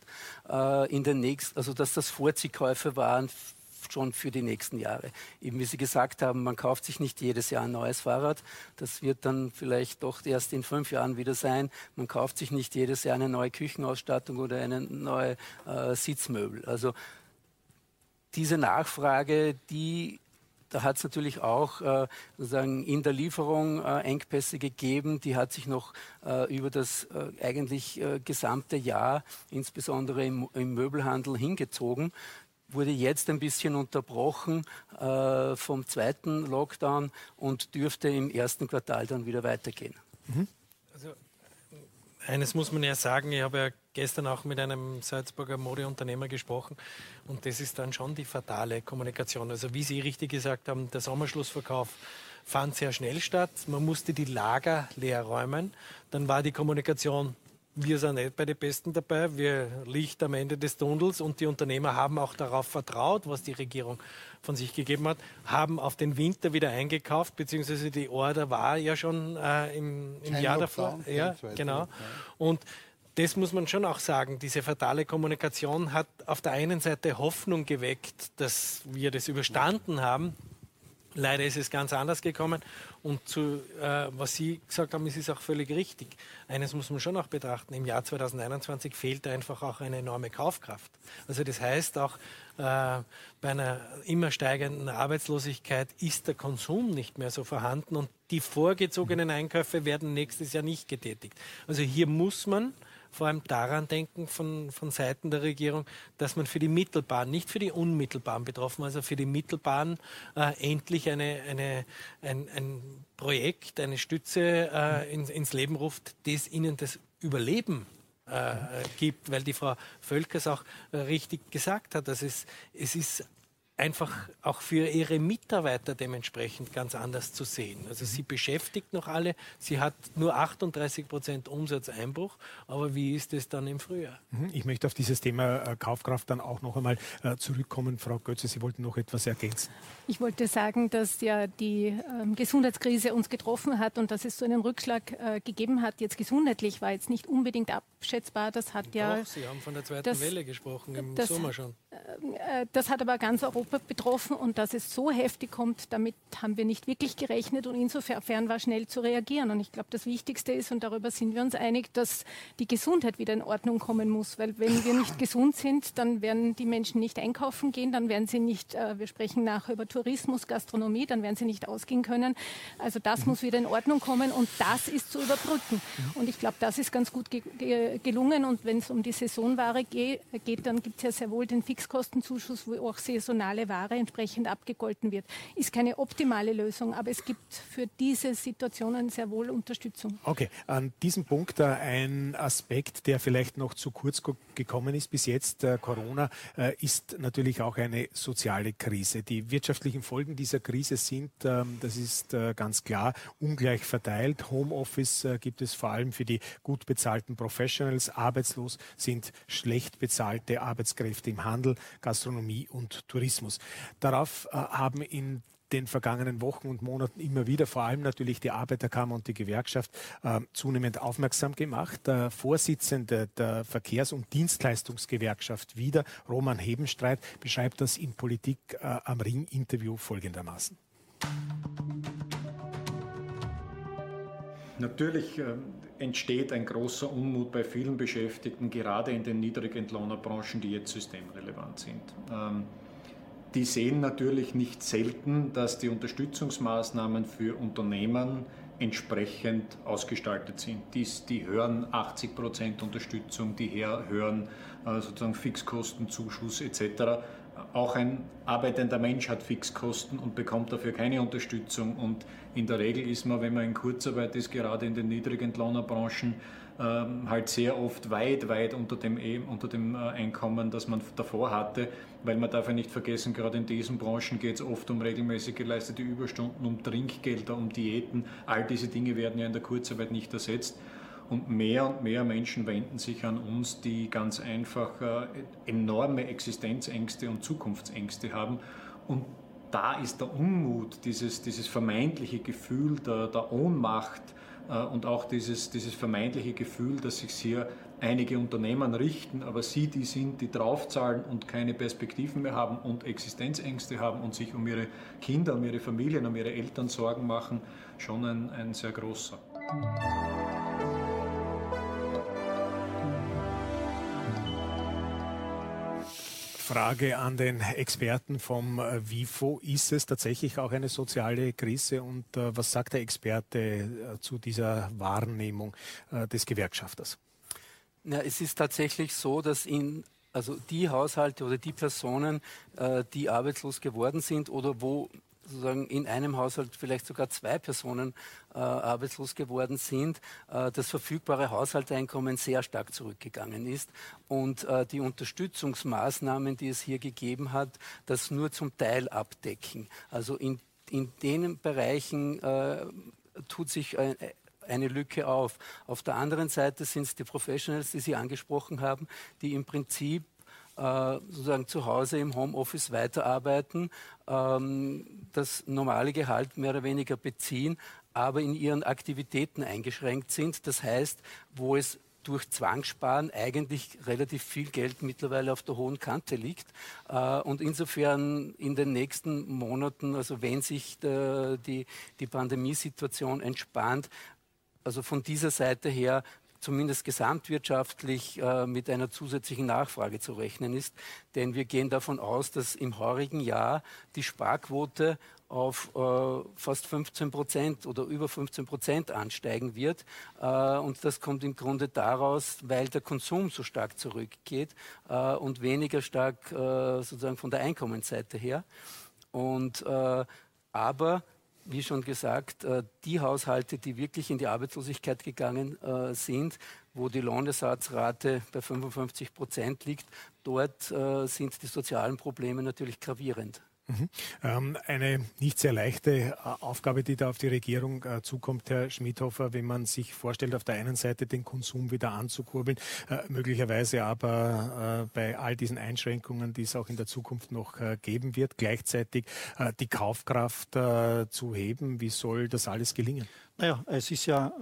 äh, in den nächsten, also dass das Vorziehkäufe waren schon für die nächsten Jahre. Eben wie Sie gesagt haben, man kauft sich nicht jedes Jahr ein neues Fahrrad. Das wird dann vielleicht doch erst in fünf Jahren wieder sein. Man kauft sich nicht jedes Jahr eine neue Küchenausstattung oder eine neue äh, Sitzmöbel. Also diese Nachfrage, die da hat es natürlich auch äh, sozusagen in der Lieferung äh, Engpässe gegeben. Die hat sich noch äh, über das äh, eigentlich äh, gesamte Jahr, insbesondere im, im, Möbelhandel, hingezogen. Wurde jetzt ein bisschen unterbrochen äh, vom zweiten Lockdown und dürfte im ersten Quartal dann wieder weitergehen. Mhm. Eines muss man ja sagen, ich habe ja gestern auch mit einem Salzburger Modeunternehmer gesprochen und das ist dann schon die fatale Kommunikation. Also wie Sie richtig gesagt haben, der Sommerschlussverkauf fand sehr schnell statt. Man musste die Lager leer räumen. Dann war die Kommunikation, wir sind nicht bei den Besten dabei, wir Licht am Ende des Tunnels und die Unternehmer haben auch darauf vertraut, was die Regierung von sich gegeben hat, haben auf den Winter wieder eingekauft, beziehungsweise die Order war ja schon äh, im, im Jahr davor. Ja, genau. Und das muss man schon auch sagen. Diese fatale Kommunikation hat auf der einen Seite Hoffnung geweckt, dass wir das überstanden haben. Leider ist es ganz anders gekommen. Und zu, äh, was Sie gesagt haben, ist es auch völlig richtig. Eines muss man schon auch betrachten. Im Jahr 2021 fehlt einfach auch eine enorme Kaufkraft. Also das heißt auch, äh, bei einer immer steigenden Arbeitslosigkeit ist der Konsum nicht mehr so vorhanden und die vorgezogenen Einkäufe werden nächstes Jahr nicht getätigt. Also hier muss man vor allem daran denken von, von Seiten der Regierung, dass man für die mittelbaren, nicht für die unmittelbaren Betroffenen, also für die mittelbaren äh, endlich eine, eine, ein, ein Projekt, eine Stütze äh, ins, ins Leben ruft, das ihnen das Überleben äh, gibt, weil die Frau Völkers auch äh, richtig gesagt hat, dass es, es ist einfach auch für ihre Mitarbeiter dementsprechend ganz anders zu sehen. Also sie beschäftigt noch alle, sie hat nur 38 Prozent Umsatzeinbruch, aber wie ist es dann im Frühjahr? Mhm. Ich möchte auf dieses Thema äh, Kaufkraft dann auch noch einmal äh, zurückkommen. Frau Götze, Sie wollten noch etwas ergänzen. Ich wollte sagen, dass ja die ähm, Gesundheitskrise uns getroffen hat und dass es so einen Rückschlag äh, gegeben hat. Jetzt gesundheitlich war jetzt nicht unbedingt abschätzbar. Das hat ja. Doch, Sie haben von der zweiten das, Welle gesprochen im das, Sommer schon. Das hat aber ganz Europa betroffen und dass es so heftig kommt, damit haben wir nicht wirklich gerechnet und insofern war schnell zu reagieren. Und ich glaube, das Wichtigste ist, und darüber sind wir uns einig, dass die Gesundheit wieder in Ordnung kommen muss, weil wenn wir nicht gesund sind, dann werden die Menschen nicht einkaufen gehen, dann werden sie nicht, äh, wir sprechen nachher über Tourismus, Gastronomie, dann werden sie nicht ausgehen können. Also das mhm. muss wieder in Ordnung kommen und das ist zu überbrücken. Und ich glaube, das ist ganz gut ge ge gelungen und wenn es um die Saisonware ge geht, dann gibt es ja sehr wohl den Fixkosten Fixkostenzuschuss, wo auch saisonale Ware entsprechend abgegolten wird. Ist keine optimale Lösung, aber es gibt für diese Situationen sehr wohl Unterstützung. Okay, an diesem Punkt äh, ein Aspekt, der vielleicht noch zu kurz gekommen ist bis jetzt. Äh, Corona äh, ist natürlich auch eine soziale Krise. Die wirtschaftlichen Folgen dieser Krise sind, ähm, das ist ganz klar, ungleich verteilt. Homeoffice gibt es vor allem für die gut bezahlten Professionals. Arbeitslos sind schlecht bezahlte Arbeitskräfte im Handel, Gastronomie und Tourismus. Darauf haben in den vergangenen Wochen und Monaten immer wieder, vor allem natürlich die Arbeiterkammer und die Gewerkschaft, äh, zunehmend aufmerksam gemacht. Der Vorsitzende der Verkehrs- und Dienstleistungsgewerkschaft wieder, Roman Hebenstreit, beschreibt das in Politik äh, am Ring-Interview folgendermaßen. Natürlich äh, entsteht ein großer Unmut bei vielen Beschäftigten, gerade in den Niedrigentlohnerbranchen, die jetzt systemrelevant sind. Ähm, die sehen natürlich nicht selten, dass die Unterstützungsmaßnahmen für Unternehmen entsprechend ausgestaltet sind. Die, die hören 80 Prozent Unterstützung, die hören äh, sozusagen Fixkostenzuschuss etc. Auch ein arbeitender Mensch hat Fixkosten und bekommt dafür keine Unterstützung. Und in der Regel ist man, wenn man in Kurzarbeit ist, gerade in den Niedrigentlohnerbranchen, ähm, halt sehr oft weit, weit unter dem, unter dem äh, Einkommen, das man davor hatte, weil man darf ja nicht vergessen, gerade in diesen Branchen geht es oft um regelmäßig geleistete Überstunden, um Trinkgelder, um Diäten. All diese Dinge werden ja in der Kurzarbeit nicht ersetzt. Und mehr und mehr Menschen wenden sich an uns, die ganz einfach äh, enorme Existenzängste und Zukunftsängste haben. Und da ist der Unmut, dieses, dieses vermeintliche Gefühl der, der Ohnmacht, und auch dieses, dieses vermeintliche Gefühl, dass sich hier einige Unternehmen richten, aber sie die sind, die draufzahlen und keine Perspektiven mehr haben und Existenzängste haben und sich um ihre Kinder, um ihre Familien, um ihre Eltern Sorgen machen, schon ein, ein sehr großer. Frage an den Experten vom äh, WIFO. Ist es tatsächlich auch eine soziale Krise und äh, was sagt der Experte äh, zu dieser Wahrnehmung des Gewerkschafters? Ja, es ist tatsächlich so, dass in also die Haushalte oder die Personen, die arbeitslos geworden sind oder wo sozusagen in einem Haushalt vielleicht sogar zwei Personen äh, arbeitslos geworden sind, äh, das verfügbare Haushaltseinkommen sehr stark zurückgegangen ist und äh, die Unterstützungsmaßnahmen, die es hier gegeben hat, das nur zum Teil abdecken. Also in, in den Bereichen äh, tut sich ein, eine Lücke auf. Auf der anderen Seite sind es die Professionals, die Sie angesprochen haben, die im Prinzip sozusagen zu Hause im Homeoffice weiterarbeiten, ähm, das normale Gehalt mehr oder weniger beziehen, aber in ihren Aktivitäten eingeschränkt sind. Das heißt, wo es durch Zwangssparen eigentlich relativ viel Geld mittlerweile auf der hohen Kante liegt. Äh, und insofern in den nächsten Monaten, also wenn sich die, die Pandemiesituation entspannt, also von dieser Seite her zumindest gesamtwirtschaftlich äh, mit einer zusätzlichen Nachfrage zu rechnen ist. Denn wir gehen davon aus, dass im heurigen Jahr die Sparquote auf äh, fast 15 Prozent oder über 15 Prozent ansteigen wird. Äh, und das kommt im Grunde daraus, weil der Konsum so stark zurückgeht äh, und weniger stark äh, sozusagen von der Einkommensseite her. Und, äh, aber wie schon gesagt, äh, die Haushalte, die wirklich in die Arbeitslosigkeit gegangen äh, sind, wo die Lohnersatzrate bei 55 Prozent liegt, dort äh, sind die sozialen Probleme natürlich gravierend. Mhm. Ähm, eine nicht sehr leichte äh, Aufgabe, die da auf die Regierung äh, zukommt, Herr Schmidhofer, wenn man sich vorstellt, auf der einen Seite den Konsum wieder anzukurbeln, äh, möglicherweise aber bei all diesen Einschränkungen, die es auch in der Zukunft noch geben wird, gleichzeitig die Kaufkraft zu heben. Wie soll das alles gelingen? Naja, es ist ja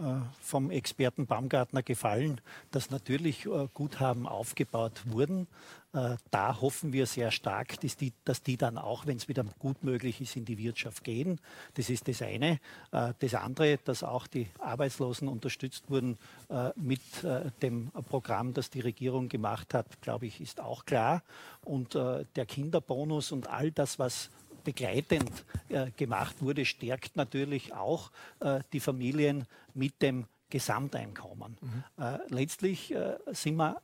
vom Experten Baumgartner gefallen, dass natürlich Guthaben aufgebaut wurden. Äh, da hoffen wir sehr stark, dass die, dass die dann auch, wenn es wieder gut möglich ist, in die Wirtschaft gehen. Das ist das eine. Äh, das andere, dass auch die Arbeitslosen unterstützt wurden äh, mit dem Programm, das die Regierung gemacht hat, glaube ich, ist auch klar. Und der Kinderbonus und all das, was begleitend gemacht wurde, stärkt natürlich auch die Familien mit dem Gesamteinkommen. Mhm. Letztlich sind wir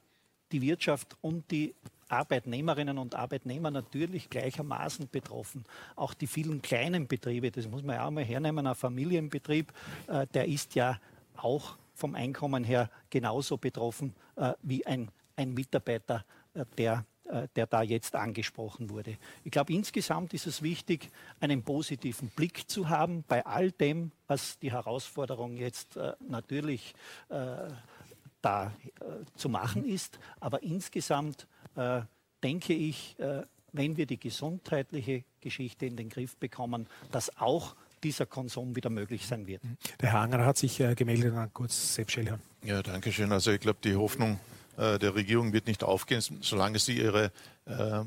die Wirtschaft und die Arbeitnehmerinnen und Arbeitnehmer natürlich gleichermaßen betroffen. Auch die vielen kleinen Betriebe, das muss man ja auch mal hernehmen, ein Familienbetrieb, äh, der ist ja auch vom Einkommen her genauso betroffen äh, wie ein, ein Mitarbeiter, äh, der äh, der da jetzt angesprochen wurde. Ich glaube, insgesamt ist es wichtig, einen positiven Blick zu haben bei all dem, was die Herausforderung jetzt äh, natürlich äh, da äh, zu machen ist. Aber insgesamt äh, denke ich, äh, wenn wir die gesundheitliche Geschichte in den Griff bekommen, dass auch dieser Konsum wieder möglich sein wird. Der Herr Angerer hat sich gemeldet, dann kurz Sepp Schellhorn. Ja, danke schön. Also ich glaube, die Hoffnung äh, der Regierung wird nicht aufgehen, solange sie ihre, äh,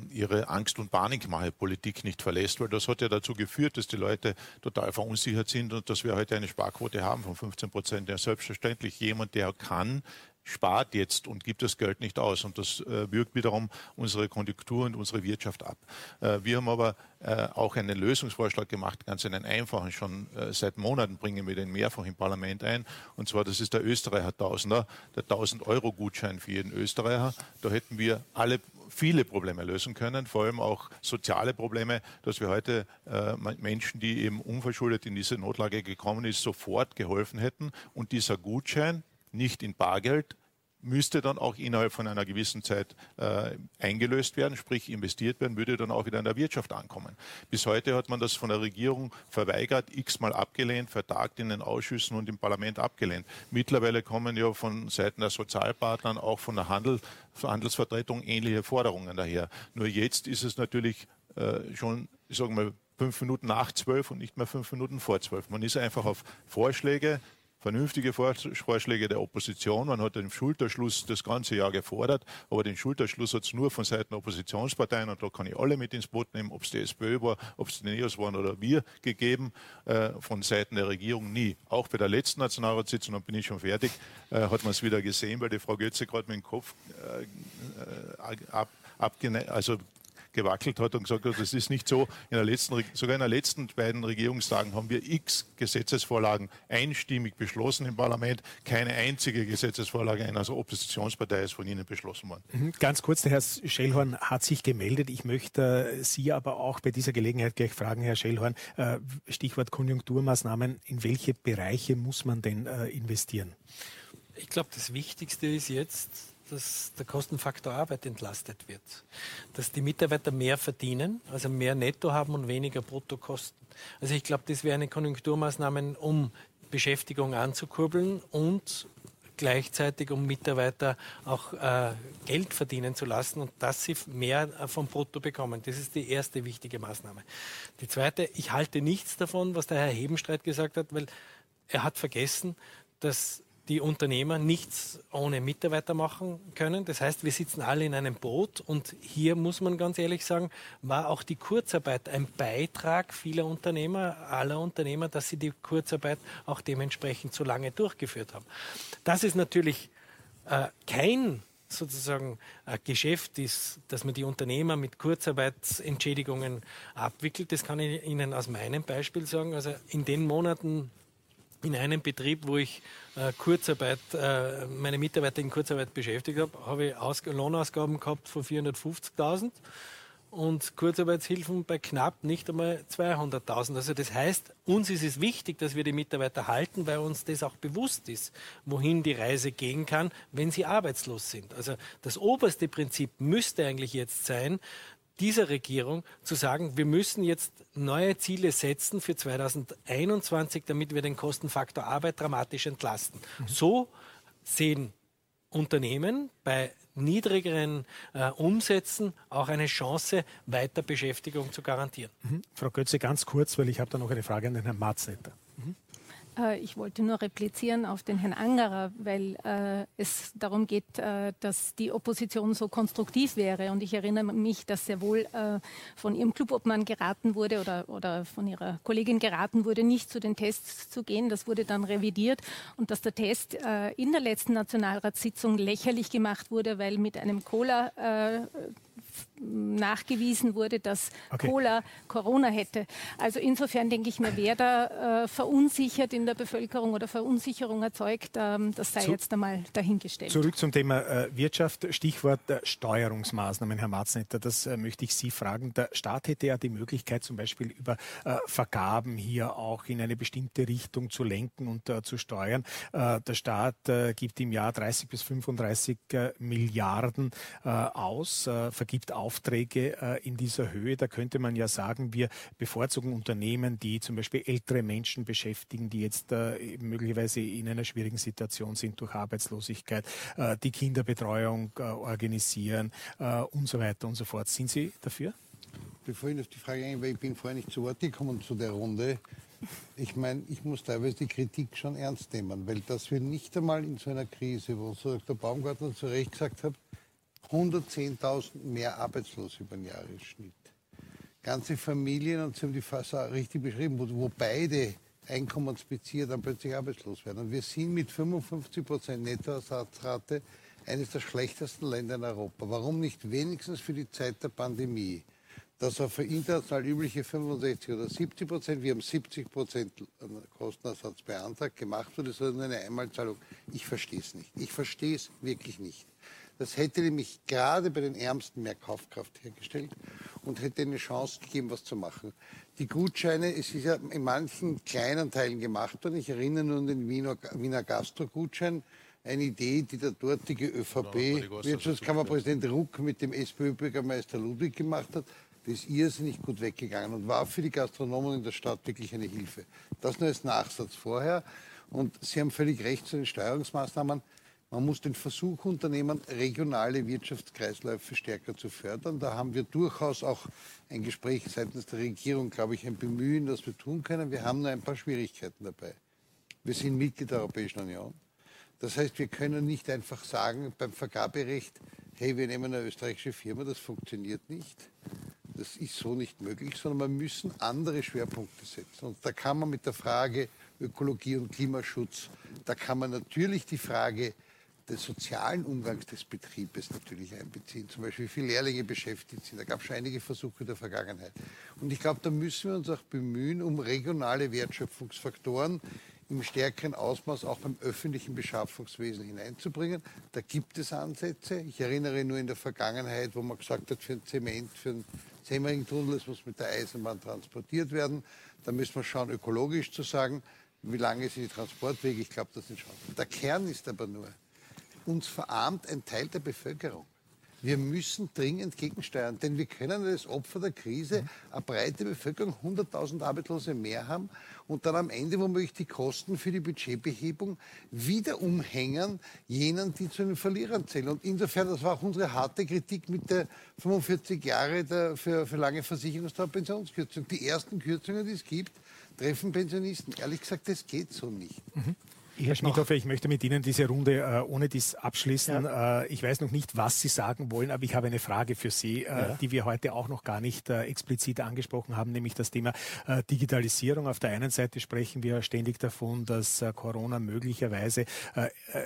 ihre Angst- und Panikmache-Politik nicht verlässt, weil das hat ja dazu geführt, dass die Leute total verunsichert sind und dass wir heute eine Sparquote haben von 15 Prozent. Ja, selbstverständlich jemand, der kann, spart jetzt und gibt das Geld nicht aus. Und das äh, wirkt wiederum unsere Konjunktur und unsere Wirtschaft ab. Äh, wir haben aber äh, auch einen Lösungsvorschlag gemacht, ganz einen einfachen. Schon äh, seit Monaten bringen wir den mehrfach im Parlament ein. Und zwar, das ist der Österreicher Tausender, der 1000-Euro-Gutschein für jeden Österreicher. Da hätten wir alle viele Probleme lösen können, vor allem auch soziale Probleme, dass wir heute äh, Menschen, die eben unverschuldet in diese Notlage gekommen ist, sofort geholfen hätten. Und dieser Gutschein, nicht in Bargeld, müsste dann auch innerhalb von einer gewissen Zeit äh, eingelöst werden, sprich investiert werden, würde dann auch wieder in der Wirtschaft ankommen. Bis heute hat man das von der Regierung verweigert, x-mal abgelehnt, vertagt in den Ausschüssen und im Parlament abgelehnt. Mittlerweile kommen ja von Seiten der Sozialpartner, auch von der Handel, Handelsvertretung ähnliche Forderungen daher. Nur jetzt ist es natürlich äh, schon, ich sage mal, fünf Minuten nach zwölf und nicht mehr fünf Minuten vor zwölf. Man ist einfach auf Vorschläge vernünftige Vorschläge der Opposition. Man hat den Schulterschluss das ganze Jahr gefordert, aber den Schulterschluss hat es nur von Seiten der Oppositionsparteien, und da kann ich alle mit ins Boot nehmen, ob es die SPÖ war, ob es die NEOS waren oder wir, gegeben, äh, von Seiten der Regierung nie. Auch bei der letzten Nationalratssitzung, dann bin ich schon fertig, äh, hat man es wieder gesehen, weil die Frau Götze gerade mit dem Kopf äh, äh ab, also gewackelt hat und gesagt hat, das ist nicht so. In der letzten, sogar in den letzten beiden Regierungstagen haben wir x Gesetzesvorlagen einstimmig beschlossen im Parlament. Keine einzige Gesetzesvorlage einer Oppositionspartei ist von Ihnen beschlossen worden. Mhm. Ganz kurz, der Herr Schellhorn hat sich gemeldet. Ich möchte Sie aber auch bei dieser Gelegenheit gleich fragen, Herr Schellhorn, äh, Stichwort Konjunkturmaßnahmen, in welche Bereiche muss man denn äh, investieren? Ich glaube, das Wichtigste ist jetzt, dass der Kostenfaktor Arbeit entlastet wird. Dass die Mitarbeiter mehr verdienen, also mehr Netto haben und weniger Bruttokosten. Also ich glaube, das wäre eine Konjunkturmaßnahme, um Beschäftigung anzukurbeln und gleichzeitig um Mitarbeiter auch äh, Geld verdienen zu lassen und dass sie mehr vom Brutto bekommen. Das ist die erste wichtige Maßnahme. Die zweite, ich halte nichts davon, was der Herr Hebenstreit gesagt hat, weil er hat vergessen, dass die Unternehmer nichts ohne Mitarbeiter machen können. Das heißt, wir sitzen alle in einem Boot und hier muss man ganz ehrlich sagen, war auch die Kurzarbeit ein Beitrag vieler Unternehmer, aller Unternehmer, dass sie die Kurzarbeit auch dementsprechend so lange durchgeführt haben. Das ist natürlich äh, kein sozusagen äh, Geschäft ist, dass man die Unternehmer mit Kurzarbeitsentschädigungen abwickelt. Das kann ich Ihnen aus meinem Beispiel sagen. Also in den Monaten in einem Betrieb, wo ich äh, Kurzarbeit, äh, meine Mitarbeiter in Kurzarbeit beschäftigt habe, habe ich Aus Lohnausgaben gehabt von 450.000 und Kurzarbeitshilfen bei knapp nicht einmal 200.000. Also das heißt, uns ist es wichtig, dass wir die Mitarbeiter halten, weil uns das auch bewusst ist, wohin die Reise gehen kann, wenn sie arbeitslos sind. Also das oberste Prinzip müsste eigentlich jetzt sein, dieser Regierung zu sagen, wir müssen jetzt neue Ziele setzen für 2021, damit wir den Kostenfaktor Arbeit dramatisch entlasten. Mhm. So sehen Unternehmen bei niedrigeren äh, Umsätzen auch eine Chance, weiter Beschäftigung zu garantieren. Mhm. Frau Götze, ganz kurz, weil ich habe da noch eine Frage an den Herrn Marznetter. Äh, ich wollte nur replizieren auf den Herrn Angerer, weil äh, es darum geht, äh, dass die Opposition so konstruktiv wäre. Und ich erinnere mich, dass sehr wohl äh, von Ihrem Clubobmann geraten wurde oder, oder von Ihrer Kollegin geraten wurde, nicht zu den Tests zu gehen. Das wurde dann revidiert und dass der Test äh, in der letzten Nationalratssitzung lächerlich gemacht wurde, weil mit einem Cola äh, nachgewiesen wurde, dass okay. Cola Corona hätte. Also insofern denke ich mir, wer da äh, verunsichert in der Bevölkerung oder Verunsicherung erzeugt, ähm, das sei Zu, jetzt einmal dahingestellt. Zurück zum Thema äh, Wirtschaft, Stichwort äh, Steuerungsmaßnahmen, Herr Marznetter, das äh, möchte ich Sie fragen. Der Staat hätte ja die Möglichkeit, zum Beispiel über äh, Vergaben hier auch in eine bestimmte Richtung zu lenken und äh, zu steuern. der Staat gibt im Jahr 30 bis 35 Milliarden aus, vergibt Aufträge in dieser Höhe. Da könnte man ja sagen, wir bevorzugen Unternehmen, die zum Beispiel ältere Menschen beschäftigen, die jetzt äh, möglicherweise in einer schwierigen Situation sind durch Arbeitslosigkeit, äh, die Kinderbetreuung äh, organisieren äh, und so weiter und so fort. Sind Sie dafür? Bevor ich auf die Frage eingehe, weil ich bin vorher nicht zu Wort gekommen zu der Runde. Ich meine, ich muss teilweise die Kritik schon ernst nehmen, weil dass wir nicht einmal in so einer Krise, wo der Baumgartner zu Recht gesagt hat, 110.000 mehr Arbeitslose über den Jahresschnitt ganze Familien, und Sie haben die Fassade richtig beschrieben, wo, wo beide Einkommensbezieher dann plötzlich arbeitslos werden. Und wir sind mit 55 Prozent Nettoersatzrate eines der schlechtesten Länder in Europa. Warum nicht wenigstens für die Zeit der Pandemie? Das auf international übliche 65 oder 70 Prozent, wir haben 70 Prozent Kostenersatz beantragt, gemacht wurde, sondern eine Einmalzahlung. Ich verstehe es nicht. Ich verstehe es wirklich nicht. Das hätte nämlich gerade bei den Ärmsten mehr Kaufkraft hergestellt und hätte eine Chance gegeben, was zu machen. Die Gutscheine, es ist ja in manchen kleinen Teilen gemacht worden. Ich erinnere nur an den Wiener, Wiener Gastro-Gutschein. Eine Idee, die der dortige ÖVP-Wirtschaftskammerpräsident Ruck mit dem SPÖ-Bürgermeister Ludwig gemacht hat. Das ist irrsinnig gut weggegangen und war für die Gastronomen in der Stadt wirklich eine Hilfe. Das nur als Nachsatz vorher. Und Sie haben völlig recht zu den Steuerungsmaßnahmen. Man muss den Versuch unternehmen, regionale Wirtschaftskreisläufe stärker zu fördern. Da haben wir durchaus auch ein Gespräch seitens der Regierung, glaube ich, ein Bemühen, das wir tun können. Wir haben nur ein paar Schwierigkeiten dabei. Wir sind Mitglied der Europäischen Union. Das heißt, wir können nicht einfach sagen beim Vergaberecht, hey, wir nehmen eine österreichische Firma, das funktioniert nicht. Das ist so nicht möglich, sondern wir müssen andere Schwerpunkte setzen. Und da kann man mit der Frage Ökologie und Klimaschutz, da kann man natürlich die Frage des sozialen Umgangs des Betriebes natürlich einbeziehen. Zum Beispiel, wie viele Lehrlinge beschäftigt sind. Da gab es schon einige Versuche der Vergangenheit. Und ich glaube, da müssen wir uns auch bemühen, um regionale Wertschöpfungsfaktoren im stärkeren Ausmaß auch beim öffentlichen Beschaffungswesen hineinzubringen. Da gibt es Ansätze. Ich erinnere nur in der Vergangenheit, wo man gesagt hat, für ein Zement, für einen Semmering-Tunnel, es muss mit der Eisenbahn transportiert werden. Da müssen wir schauen, ökologisch zu sagen, wie lange sind die Transportwege. Ich glaube, das sind Chancen. Der Kern ist aber nur, uns verarmt ein Teil der Bevölkerung. Wir müssen dringend gegensteuern, denn wir können als Opfer der Krise eine breite Bevölkerung, 100.000 Arbeitslose mehr haben und dann am Ende womöglich die Kosten für die Budgetbehebung wieder umhängen, jenen, die zu den Verlierern zählen. Und insofern, das war auch unsere harte Kritik mit der 45 Jahre der, für, für lange Versicherungsdauer Pensionskürzung. Die ersten Kürzungen, die es gibt, treffen Pensionisten. Ehrlich gesagt, das geht so nicht. Mhm. Herr Schmidhofer, ich möchte mit Ihnen diese Runde äh, ohne dies abschließen. Ja. Äh, ich weiß noch nicht, was Sie sagen wollen, aber ich habe eine Frage für Sie, äh, ja. die wir heute auch noch gar nicht äh, explizit angesprochen haben, nämlich das Thema äh, Digitalisierung. Auf der einen Seite sprechen wir ständig davon, dass äh, Corona möglicherweise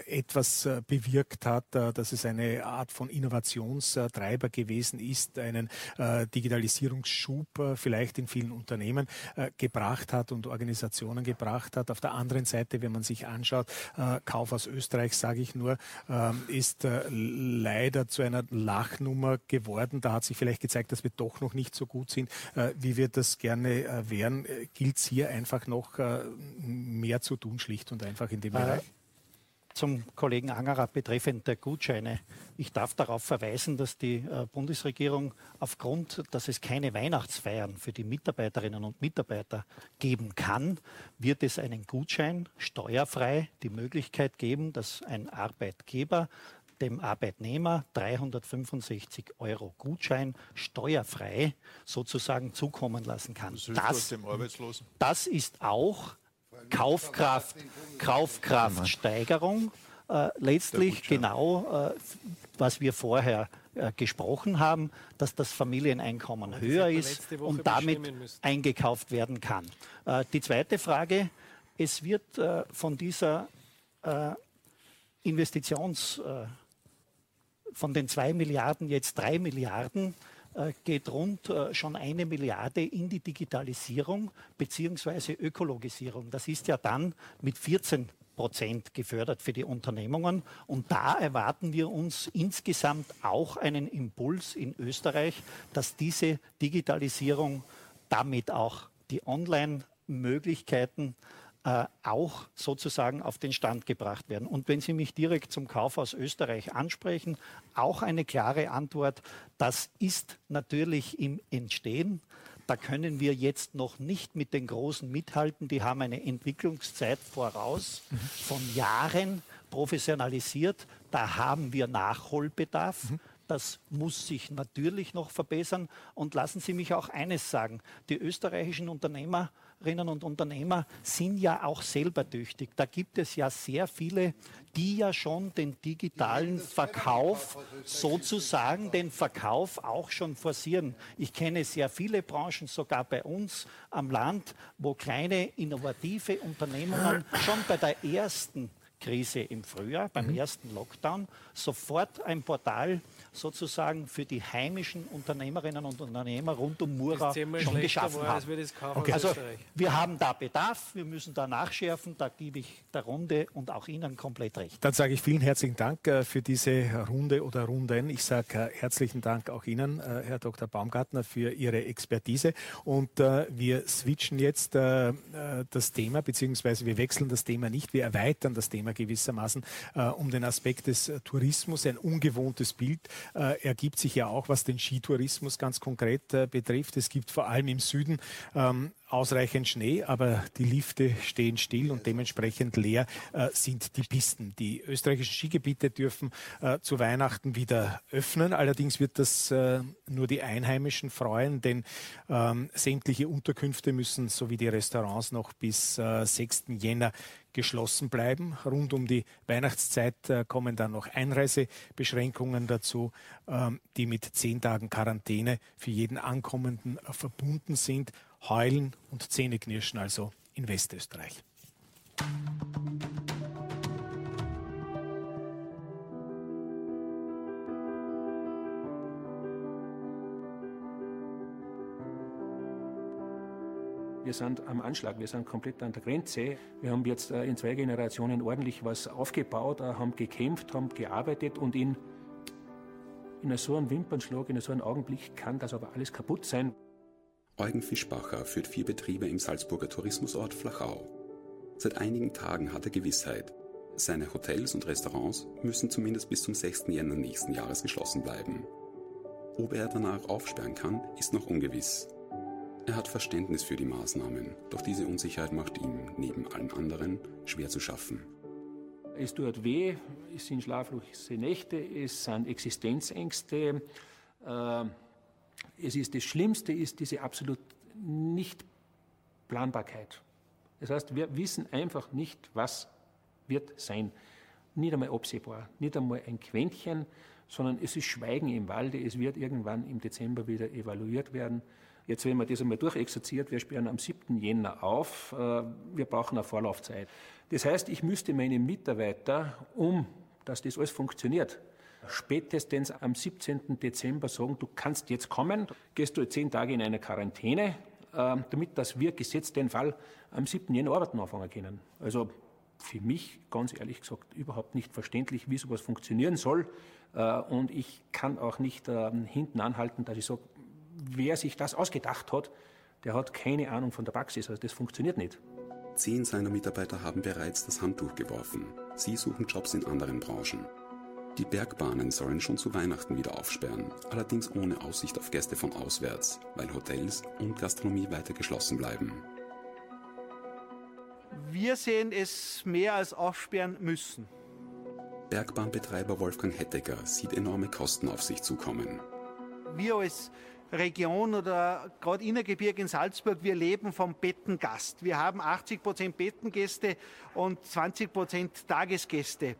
etwas bewirkt hat, dass es eine Art von Innovationstreiber gewesen ist, einen Digitalisierungsschub vielleicht in vielen Unternehmen gebracht hat und Organisationen gebracht hat. Auf der anderen Seite, wenn man sich anschaut, anschaut, äh, Kauf aus Österreich, sage ich nur, ähm, ist äh, leider zu einer Lachnummer geworden. Da hat sich vielleicht gezeigt, dass wir doch noch nicht so gut sind, äh, wie wir das gerne äh, wären. Gilt es hier einfach noch mehr zu tun, schlicht und einfach in dem Bereich? Zum Kollegen Angerer betreffend der Gutscheine. Ich darf darauf verweisen, dass die äh, Bundesregierung aufgrund, dass es keine Weihnachtsfeiern für die Mitarbeiterinnen und Mitarbeiter geben kann, wird es einen Gutschein steuerfrei die Möglichkeit geben, dass ein Arbeitgeber dem Arbeitnehmer 365 Euro Gutschein steuerfrei sozusagen zukommen lassen kann. Das, das ist auch Kaufkraft, Kaufkraftsteigerung. Äh, letztlich genau, äh, was wir vorher äh, gesprochen haben, dass das Familieneinkommen das höher ist und damit eingekauft werden kann. Äh, die zweite Frage, es wird äh, von dieser äh, Investitions, von den zwei Milliarden jetzt drei Milliarden geht rund äh, schon eine Milliarde in die Digitalisierung bzw. Ökologisierung. Das ist ja dann mit 14 Prozent gefördert für die Unternehmungen. Und da erwarten wir uns insgesamt auch einen Impuls in Österreich, dass diese Digitalisierung damit auch die Online-Möglichkeiten äh, auch sozusagen auf den Stand gebracht werden. Und wenn Sie mich direkt zum Kauf aus Österreich ansprechen, auch eine klare Antwort, das ist natürlich im Entstehen. Da können wir jetzt noch nicht mit den Großen mithalten. Die haben eine Entwicklungszeit voraus von Jahren professionalisiert. Da haben wir Nachholbedarf. Mhm. Das muss sich natürlich noch verbessern. Und lassen Sie mich auch eines sagen. Die österreichischen Unternehmer Unternehmerinnen und Unternehmer sind ja auch selber tüchtig. Da gibt es ja sehr viele, die ja schon den digitalen Verkauf, sozusagen den Verkauf auch schon forcieren. Ich kenne sehr viele Branchen, sogar bei uns am Land, wo kleine innovative Unternehmungen schon bei der ersten Krise im Frühjahr, beim mhm. ersten Lockdown, sofort ein Portal sozusagen für die heimischen Unternehmerinnen und Unternehmer rund um Mura schon geschaffen war, haben. Wir okay. Also wir haben da Bedarf, wir müssen da nachschärfen, da gebe ich der Runde und auch Ihnen komplett recht. Dann sage ich vielen herzlichen Dank äh, für diese Runde oder Runden. Ich sage äh, herzlichen Dank auch Ihnen, äh, Herr Dr. Baumgartner, für Ihre Expertise. Und wir switchen jetzt das Thema, beziehungsweise wir wechseln das Thema nicht, wir erweitern das Thema gewissermaßen um den Aspekt des Tourismus, ein ungewohntes Bild äh, ergibt sich ja auch, was den Skitourismus ganz konkret äh, betrifft. Es gibt vor allem im Süden ähm, ausreichend Schnee, aber die Lifte stehen still und dementsprechend leer äh, sind die Pisten. Die österreichischen Skigebiete dürfen äh, zu Weihnachten wieder öffnen. Allerdings wird das äh, nur die Einheimischen freuen, denn ähm, sämtliche Unterkünfte müssen sowie die Restaurants noch bis 6. Äh, Jänner geschlossen bleiben. Rund um die Weihnachtszeit äh, kommen dann noch Einreisebeschränkungen dazu, ähm, die mit zehn Tagen Quarantäne für jeden Ankommenden äh, verbunden sind. Heulen und Zähneknirschen also in Westösterreich. Wir sind am Anschlag, wir sind komplett an der Grenze. Wir haben jetzt äh, in zwei Generationen ordentlich was aufgebaut, äh, haben gekämpft, haben gearbeitet und in, in so einem Wimpernschlag, in so einem Augenblick kann das aber alles kaputt sein. Eugen Fischbacher führt vier Betriebe im Salzburger Tourismusort Flachau. Seit einigen Tagen hat er Gewissheit. Seine Hotels und Restaurants müssen zumindest bis zum 6. Jänner nächsten Jahres geschlossen bleiben. Ob er danach aufsperren kann, ist noch ungewiss. Er hat Verständnis für die Maßnahmen, doch diese Unsicherheit macht ihm neben allen anderen schwer zu schaffen. Es tut weh, es sind schlaflose Nächte, es sind Existenzängste. Äh, es ist das Schlimmste ist diese absolut nicht Planbarkeit. Das heißt, wir wissen einfach nicht, was wird sein. Nicht einmal absehbar, nicht einmal ein Quäntchen, sondern es ist Schweigen im Walde. Es wird irgendwann im Dezember wieder evaluiert werden. Jetzt, wenn man das einmal durchexerziert, wir sperren am 7. Jänner auf, äh, wir brauchen eine Vorlaufzeit. Das heißt, ich müsste meinen Mitarbeiter, um dass das alles funktioniert, spätestens am 17. Dezember sagen, du kannst jetzt kommen, gehst du zehn Tage in eine Quarantäne, äh, damit dass wir gesetzt den Fall am 7. Jänner arbeiten anfangen können. Also für mich, ganz ehrlich gesagt, überhaupt nicht verständlich, wie sowas funktionieren soll. Äh, und ich kann auch nicht hinten anhalten, dass ich sage, wer sich das ausgedacht hat, der hat keine Ahnung von der Praxis. Also das funktioniert nicht. Zehn seiner Mitarbeiter haben bereits das Handtuch geworfen. Sie suchen Jobs in anderen Branchen. Die Bergbahnen sollen schon zu Weihnachten wieder aufsperren, allerdings ohne Aussicht auf Gäste von auswärts, weil Hotels und Gastronomie weiter geschlossen bleiben. Wir sehen es mehr als aufsperren müssen. Bergbahnbetreiber Wolfgang Hettecker sieht enorme Kosten auf sich zukommen. Wir als Region oder gerade Innergebirge in Salzburg, wir leben vom Bettengast. Wir haben 80 Prozent Bettengäste und 20 Prozent Tagesgäste.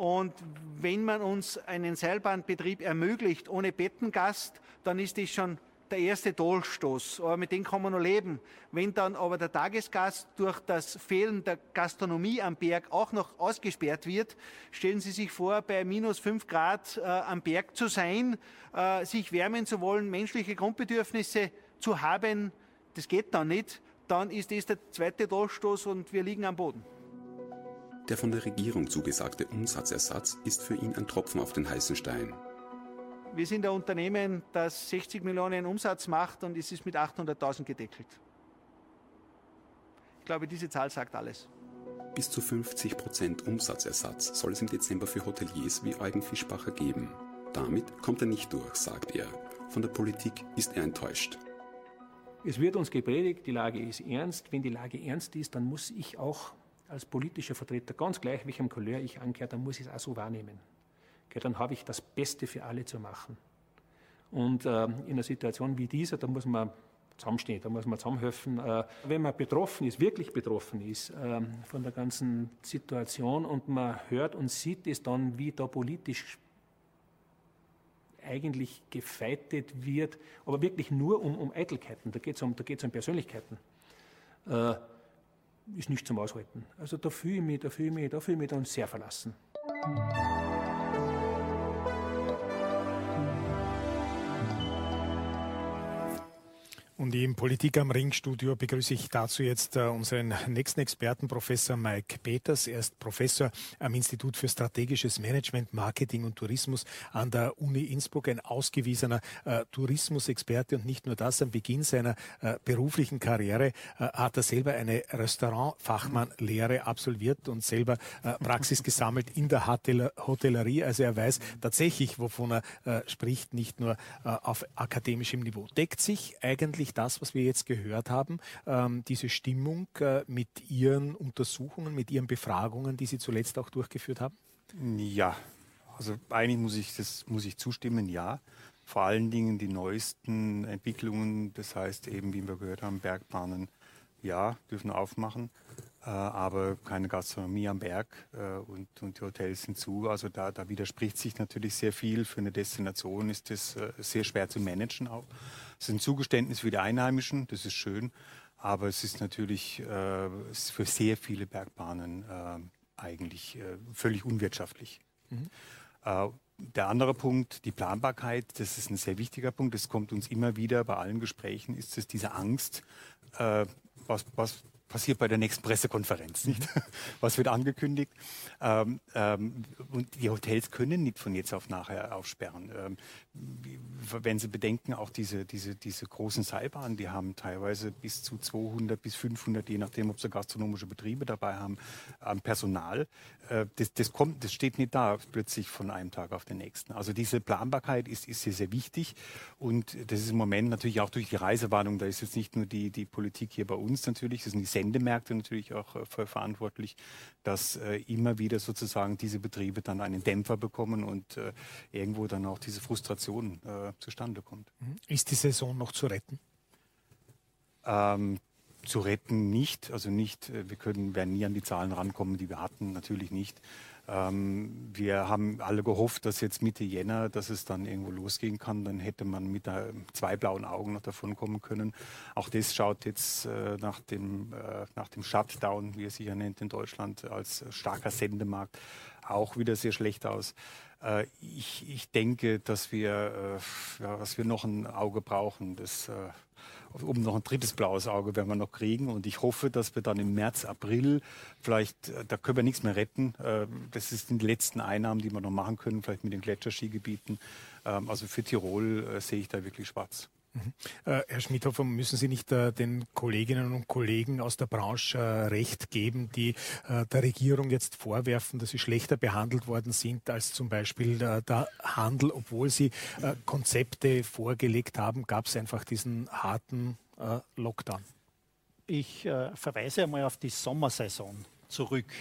Und wenn man uns einen Seilbahnbetrieb ermöglicht ohne Bettengast, dann ist das schon der erste Dolchstoß, aber mit dem kann man noch leben. Wenn dann aber der Tagesgast durch das Fehlen der Gastronomie am Berg auch noch ausgesperrt wird, stellen Sie sich vor, bei minus fünf Grad äh, am Berg zu sein, äh, sich wärmen zu wollen, menschliche Grundbedürfnisse zu haben, das geht dann nicht. Dann ist das der zweite Dolchstoß und wir liegen am Boden. Der von der Regierung zugesagte Umsatzersatz ist für ihn ein Tropfen auf den heißen Stein. Wir sind ein Unternehmen, das 60 Millionen Umsatz macht und es ist mit 800.000 gedeckelt. Ich glaube, diese Zahl sagt alles. Bis zu 50 Prozent Umsatzersatz soll es im Dezember für Hoteliers wie Eugen Fischbacher geben. Damit kommt er nicht durch, sagt er. Von der Politik ist er enttäuscht. Es wird uns gepredigt, die Lage ist ernst. Wenn die Lage ernst ist, dann muss ich auch als politischer Vertreter, ganz gleich welchem Couleur ich angehöre, dann muss ich es auch so wahrnehmen dann habe ich das Beste für alle zu machen. Und äh, in einer Situation wie dieser, da muss man zusammenstehen, da muss man zusammenhelfen. Äh, wenn man betroffen ist, wirklich betroffen ist äh, von der ganzen Situation und man hört und sieht es dann, wie da politisch eigentlich gefeitet wird, aber wirklich nur um, um Eitelkeiten, da geht es um, um Persönlichkeiten, äh, ist nicht zum Aushalten. Also da fühle ich mich, da fühle ich mich, da fühle ich mich dann sehr verlassen. Und im Politik am Ring Studio begrüße ich dazu jetzt äh, unseren nächsten Experten, Professor Mike Peters. Er ist Professor am Institut für strategisches Management, Marketing und Tourismus an der Uni Innsbruck, ein ausgewiesener äh, Tourismusexperte und nicht nur das. Am Beginn seiner äh, beruflichen Karriere hat er selber eine Restaurantfachmannlehre absolviert und selber Praxis gesammelt in der Hotel Hotellerie. Also er weiß tatsächlich, wovon er spricht, nicht nur auf akademischem Niveau. Deckt sich eigentlich eigentlich das, was wir jetzt gehört haben, ähm, diese Stimmung äh, mit Ihren Untersuchungen, mit Ihren Befragungen, die Sie zuletzt auch durchgeführt haben? Ja, also eigentlich muss ich, das muss ich zustimmen, ja. Vor allen Dingen die neuesten Entwicklungen, das heißt eben, wie wir gehört haben, Bergbahnen, ja, dürfen aufmachen. Äh, aber keine Gastronomie am Berg äh, und, und, die Hotels sind zu. Also da, da, widerspricht sich natürlich sehr viel. Für eine Destination ist das äh, sehr schwer zu managen auch. Es ist ein Zugeständnis für die Einheimischen, das ist schön, aber es ist natürlich äh, ist für sehr viele Bergbahnen äh, eigentlich äh, völlig unwirtschaftlich. Mhm. Der andere Punkt, die Planbarkeit, das ist ein sehr wichtiger Punkt. Das kommt uns immer wieder bei allen Gesprächen, ist es diese Angst, was, was passiert bei der nächsten Pressekonferenz, nicht? Was wird angekündigt? Ähm, ähm, und die Hotels können nicht von jetzt auf nachher aufsperren. Ähm, wenn Sie bedenken, auch diese, diese, diese großen Seilbahnen, die haben teilweise bis zu 200 bis 500, je nachdem, ob sie gastronomische Betriebe dabei haben, am Personal. Äh, das, das, kommt, das steht nicht da plötzlich von einem Tag auf den nächsten. Also diese Planbarkeit ist, ist sehr, sehr wichtig. Und das ist im Moment natürlich auch durch die Reisewarnung, da ist jetzt nicht nur die, die Politik hier bei uns natürlich, das sind die Sendemärkte natürlich auch äh, verantwortlich, dass äh, immer wieder sozusagen diese Betriebe dann einen Dämpfer bekommen und irgendwo dann auch diese Frustration äh, zustande kommt. Mhm. Ist die Saison noch zu retten? Ähm, zu retten nicht, also nicht, äh, wir können, werden nie an die Zahlen rankommen, die wir hatten, natürlich nicht. Ähm, wir haben alle gehofft, dass jetzt Mitte Jänner, dass es dann irgendwo losgehen kann. Dann hätte man mit äh, zwei blauen Augen noch davon kommen können. Auch das schaut jetzt äh, nach, dem, äh, nach dem Shutdown, wie er sich ja nennt in Deutschland, als starker Sendemarkt auch wieder sehr schlecht aus. Äh, ich, ich, denke, dass wir, äh, ja, dass wir noch ein Auge brauchen. Das, äh, um noch ein drittes blaues Auge werden wir noch kriegen. Und ich hoffe, dass wir dann im März, April vielleicht, äh, da können wir nichts mehr retten. Äh, das sind die letzten Einnahmen, die wir noch machen können, vielleicht mit den Gletscherskigebieten. Ähm, also für Tirol äh, sehe ich da wirklich schwarz. Äh, Herr Schmidhofer, müssen Sie nicht äh, den Kolleginnen und Kollegen aus der Branche äh, recht geben, die der Regierung jetzt vorwerfen, dass sie schlechter behandelt worden sind als zum Beispiel der Handel, obwohl sie Konzepte vorgelegt haben, gab es einfach diesen harten Lockdown? Ich verweise einmal auf die Sommersaison zurück.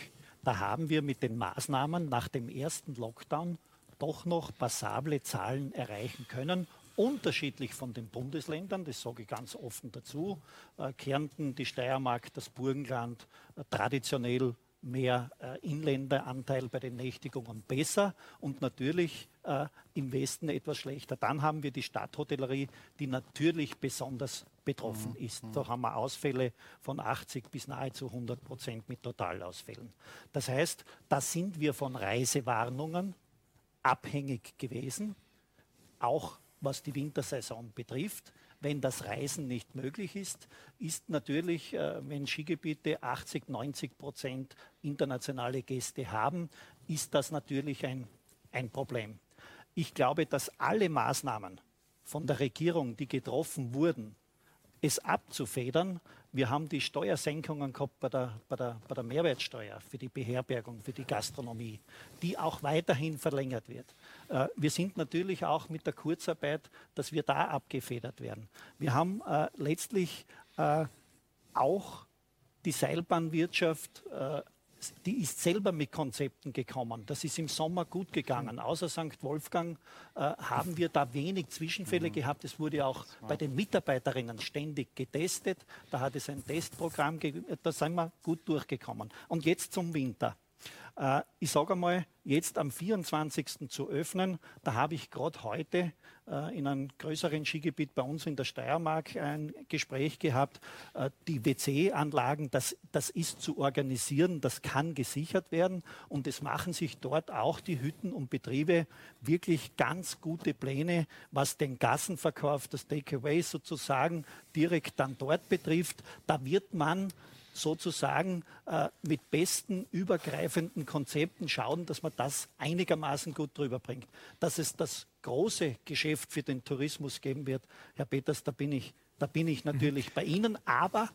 Da haben wir mit den Maßnahmen nach dem ersten Lockdown doch noch passable Zahlen erreichen können unterschiedlich von den Bundesländern, das sage ich ganz offen dazu. Äh, Kärnten, die Steiermark, das Burgenland, äh, traditionell mehr äh, Inländeranteil bei den Nächtigungen besser und natürlich äh, im Westen etwas schlechter. Dann haben wir die Stadthotellerie, die natürlich besonders betroffen mhm. ist. Da haben wir Ausfälle von 80 bis nahezu 100 Prozent mit Totalausfällen. Das heißt, da sind wir von Reisewarnungen abhängig gewesen, auch was die Wintersaison betrifft wenn das Reisen nicht möglich ist, ist natürlich, äh, wenn Skigebiete 80, 90 Prozent internationale Gäste haben, ist das natürlich ein, ein Problem. Ich glaube, dass alle Maßnahmen von der Regierung, die getroffen wurden, es abzufedern. Wir haben die Steuersenkungen gehabt bei der, bei, der, bei der Mehrwertsteuer für die Beherbergung, für die Gastronomie, die auch weiterhin verlängert wird. Äh, wir sind natürlich auch mit der Kurzarbeit, dass wir da abgefedert werden. Wir haben äh, letztlich äh, auch die Seilbahnwirtschaft die ist selber mit Konzepten gekommen. Das ist im Sommer gut gegangen. Außer St. Wolfgang äh, haben wir da wenig Zwischenfälle mhm. gehabt. Es wurde auch bei den Mitarbeiterinnen ständig getestet. Da hat es ein Testprogramm gegeben. Da sind wir gut durchgekommen. Und jetzt zum Winter. Äh, ich sage einmal, jetzt am 24. zu öffnen, da habe ich gerade heute in einem größeren Skigebiet bei uns in der Steiermark ein Gespräch gehabt. Äh, die WC-Anlagen, das, das ist zu organisieren, das kann gesichert werden und es machen sich dort auch die Hütten und Betriebe wirklich ganz gute Pläne, was den Gassenverkauf, das Takeaway sozusagen direkt dann dort betrifft. Da wird man sozusagen äh, mit besten übergreifenden Konzepten schauen, dass man das einigermaßen gut drüber bringt. Dass es das große Geschäft für den Tourismus geben wird, Herr Peters, da bin ich, da bin ich natürlich bei Ihnen. Aber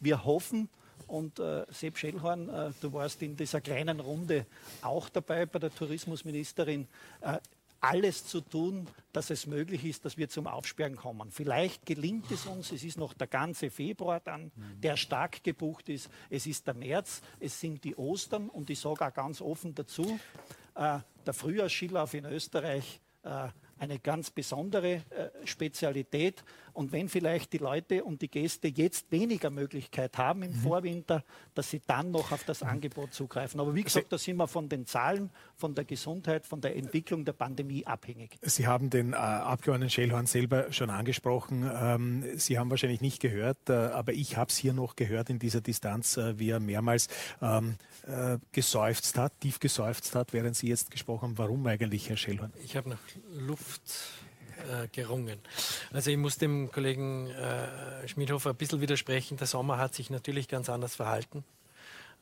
wir hoffen, und äh, Sepp Schellhorn, äh, du warst in dieser kleinen Runde auch dabei bei der Tourismusministerin. Äh, alles zu tun, dass es möglich ist, dass wir zum Aufsperren kommen. Vielleicht gelingt es uns, es ist noch der ganze Februar dann, der stark gebucht ist, es ist der März, es sind die Ostern und ich sage auch ganz offen dazu, äh, der Frühjahrsskilauf in Österreich eine ganz besondere äh, Spezialität. Und wenn vielleicht die Leute und die Gäste jetzt weniger Möglichkeit haben im mhm. Vorwinter, dass sie dann noch auf das. Angebot zugreifen. Aber wie gesagt, da sind wir von den Zahlen, von der Gesundheit, von der Entwicklung der Pandemie abhängig. Sie haben den äh, Abgeordneten Schellhorn selber schon angesprochen. Ähm, Sie haben wahrscheinlich nicht gehört, äh, aber ich habe es hier noch gehört in dieser Distanz, äh, wie er mehrmals ähm, äh, geseufzt hat, tief geseufzt hat, während Sie jetzt gesprochen haben. Warum eigentlich, Herr Schellhorn? Ich habe noch Luft äh, gerungen. Also ich muss dem Kollegen äh, Schmidhofer ein bisschen widersprechen. Der Sommer hat sich natürlich ganz anders verhalten.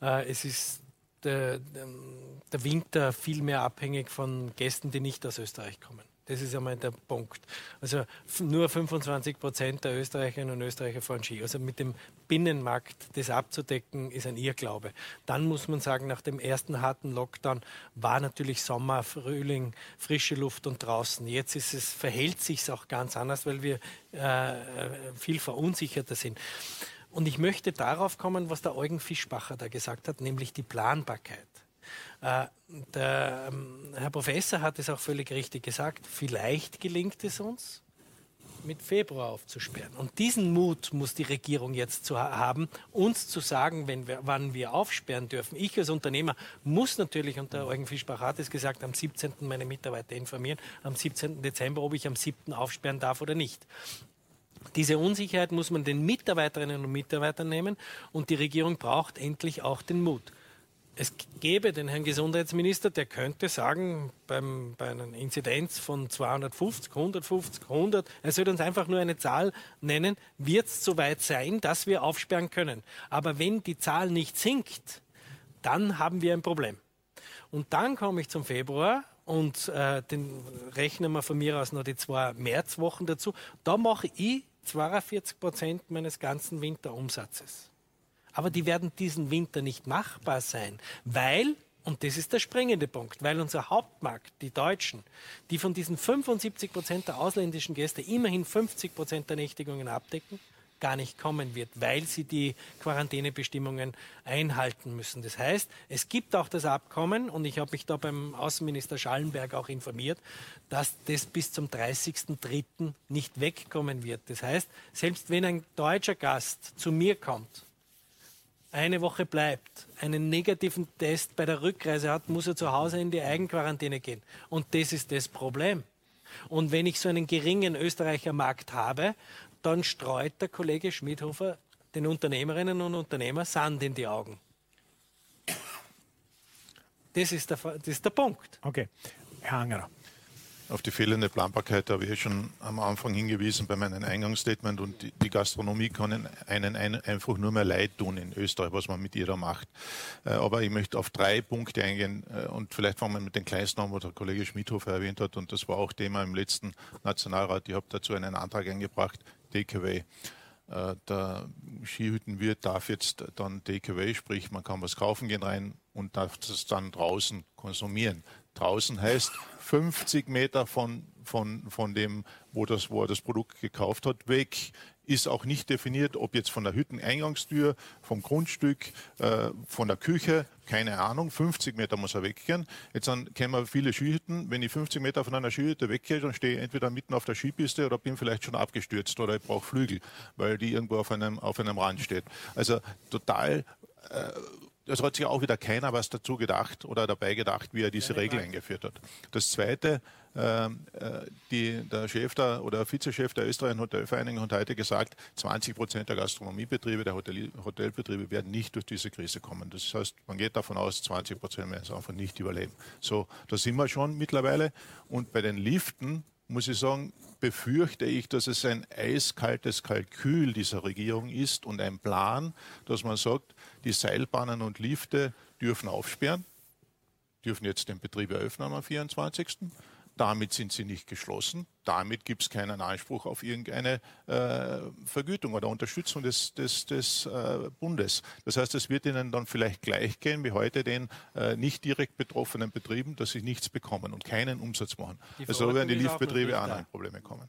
Äh, es ist der, der Winter viel mehr abhängig von Gästen, die nicht aus Österreich kommen. Das ist einmal der Punkt. Also nur 25 Prozent der Österreicherinnen und Österreicher fahren Ski. Also mit dem Binnenmarkt das abzudecken, ist ein Irrglaube. Dann muss man sagen, nach dem ersten harten Lockdown war natürlich Sommer, Frühling, frische Luft und draußen. Jetzt ist es, verhält sich auch ganz anders, weil wir äh, viel verunsicherter sind. Und ich möchte darauf kommen, was der Eugen Fischbacher da gesagt hat, nämlich die Planbarkeit. Äh, der ähm, Herr Professor hat es auch völlig richtig gesagt. Vielleicht gelingt es uns, mit Februar aufzusperren. Und diesen Mut muss die Regierung jetzt zu haben, uns zu sagen, wir, wann wir aufsperren dürfen. Ich als Unternehmer muss natürlich, und der Eugen Fischbach hat es gesagt, am 17. meine Mitarbeiter informieren, am 17. Dezember, ob ich am 7. aufsperren darf oder nicht. Diese Unsicherheit muss man den Mitarbeiterinnen und Mitarbeitern nehmen und die Regierung braucht endlich auch den Mut es gäbe den Herrn Gesundheitsminister, der könnte sagen, beim, bei einer Inzidenz von 250, 150, 100, er sollte uns einfach nur eine Zahl nennen, wird es soweit sein, dass wir aufsperren können. Aber wenn die Zahl nicht sinkt, dann haben wir ein Problem. Und dann komme ich zum Februar und äh, den rechnen wir von mir aus noch die zwei Märzwochen dazu. Da mache ich 42 Prozent meines ganzen Winterumsatzes. Aber die werden diesen Winter nicht machbar sein, weil, und das ist der springende Punkt, weil unser Hauptmarkt, die Deutschen, die von diesen 75 Prozent der ausländischen Gäste immerhin 50 Prozent der Nächtigungen abdecken, gar nicht kommen wird, weil sie die Quarantänebestimmungen einhalten müssen. Das heißt, es gibt auch das Abkommen, und ich habe mich da beim Außenminister Schallenberg auch informiert, dass das bis zum 30.03. nicht wegkommen wird. Das heißt, selbst wenn ein deutscher Gast zu mir kommt eine Woche bleibt, einen negativen Test bei der Rückreise hat, muss er zu Hause in die Eigenquarantäne gehen. Und das ist das Problem. Und wenn ich so einen geringen Österreicher Markt habe, dann streut der Kollege Schmidhofer den Unternehmerinnen und Unternehmern Sand in die Augen. Das ist der, das ist der Punkt. Okay. Herr Angerer. Auf die fehlende Planbarkeit habe ich schon am Anfang hingewiesen bei meinem Eingangsstatement und die Gastronomie kann einen einfach nur mehr leid tun in Österreich, was man mit ihr da macht. Äh, aber ich möchte auf drei Punkte eingehen äh, und vielleicht fangen wir mit den kleinsten an, was der Kollege Schmidhofer erwähnt hat und das war auch Thema im letzten Nationalrat. Ich habe dazu einen Antrag eingebracht, Takeaway. Äh, der Skihüttenwirt darf jetzt dann Takeaway, sprich man kann was kaufen gehen rein und darf das dann draußen konsumieren. Draußen heißt 50 Meter von, von, von dem, wo, das, wo er das Produkt gekauft hat, weg. Ist auch nicht definiert, ob jetzt von der Hütteneingangstür, vom Grundstück, äh, von der Küche, keine Ahnung. 50 Meter muss er weggehen. Jetzt dann kennen wir viele Skihütten. Wenn ich 50 Meter von einer Skihütte weggehe, dann stehe ich entweder mitten auf der Skipiste oder bin vielleicht schon abgestürzt oder ich brauche Flügel, weil die irgendwo auf einem, auf einem Rand steht. Also total äh, es hat sich auch wieder keiner was dazu gedacht oder dabei gedacht, wie er diese Regel eingeführt hat. Das Zweite, ähm, äh, die, der Chef der, oder der Vizechef der Österreichischen Hotelvereinigung hat heute gesagt, 20 Prozent der Gastronomiebetriebe, der Hotel, Hotelbetriebe werden nicht durch diese Krise kommen. Das heißt, man geht davon aus, 20 Prozent werden es einfach nicht überleben. So, da sind wir schon mittlerweile. Und bei den Liften muss ich sagen, befürchte ich, dass es ein eiskaltes Kalkül dieser Regierung ist und ein Plan, dass man sagt, die Seilbahnen und Lifte dürfen aufsperren, dürfen jetzt den Betrieb eröffnen am 24. Damit sind sie nicht geschlossen. Damit gibt es keinen Anspruch auf irgendeine äh, Vergütung oder Unterstützung des, des, des äh, Bundes. Das heißt, es wird ihnen dann vielleicht gleich gehen wie heute den äh, nicht direkt betroffenen Betrieben, dass sie nichts bekommen und keinen Umsatz machen. Also werden die Liftbetriebe auch in Probleme kommen.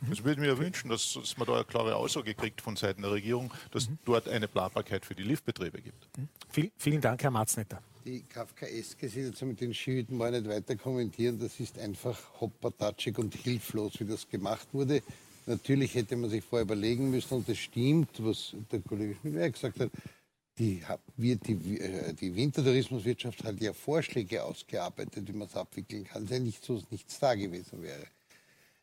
Das würde ich mir wünschen, dass, dass, man da eine klare Aussage kriegt von Seiten der Regierung, dass mhm. dort eine Planbarkeit für die Liftbetriebe gibt. Mhm. Viel, vielen Dank, Herr Marznetter die kafkaeske Situation mit den Skihütten mal nicht weiter kommentieren. Das ist einfach hoppertatschig und hilflos, wie das gemacht wurde. Natürlich hätte man sich vorher überlegen müssen, und das stimmt, was der Kollege Schmidt gesagt hat, die, die, äh, die Wintertourismuswirtschaft hat ja Vorschläge ausgearbeitet, wie man es abwickeln kann. Es ist ja nicht so, dass nichts da gewesen wäre.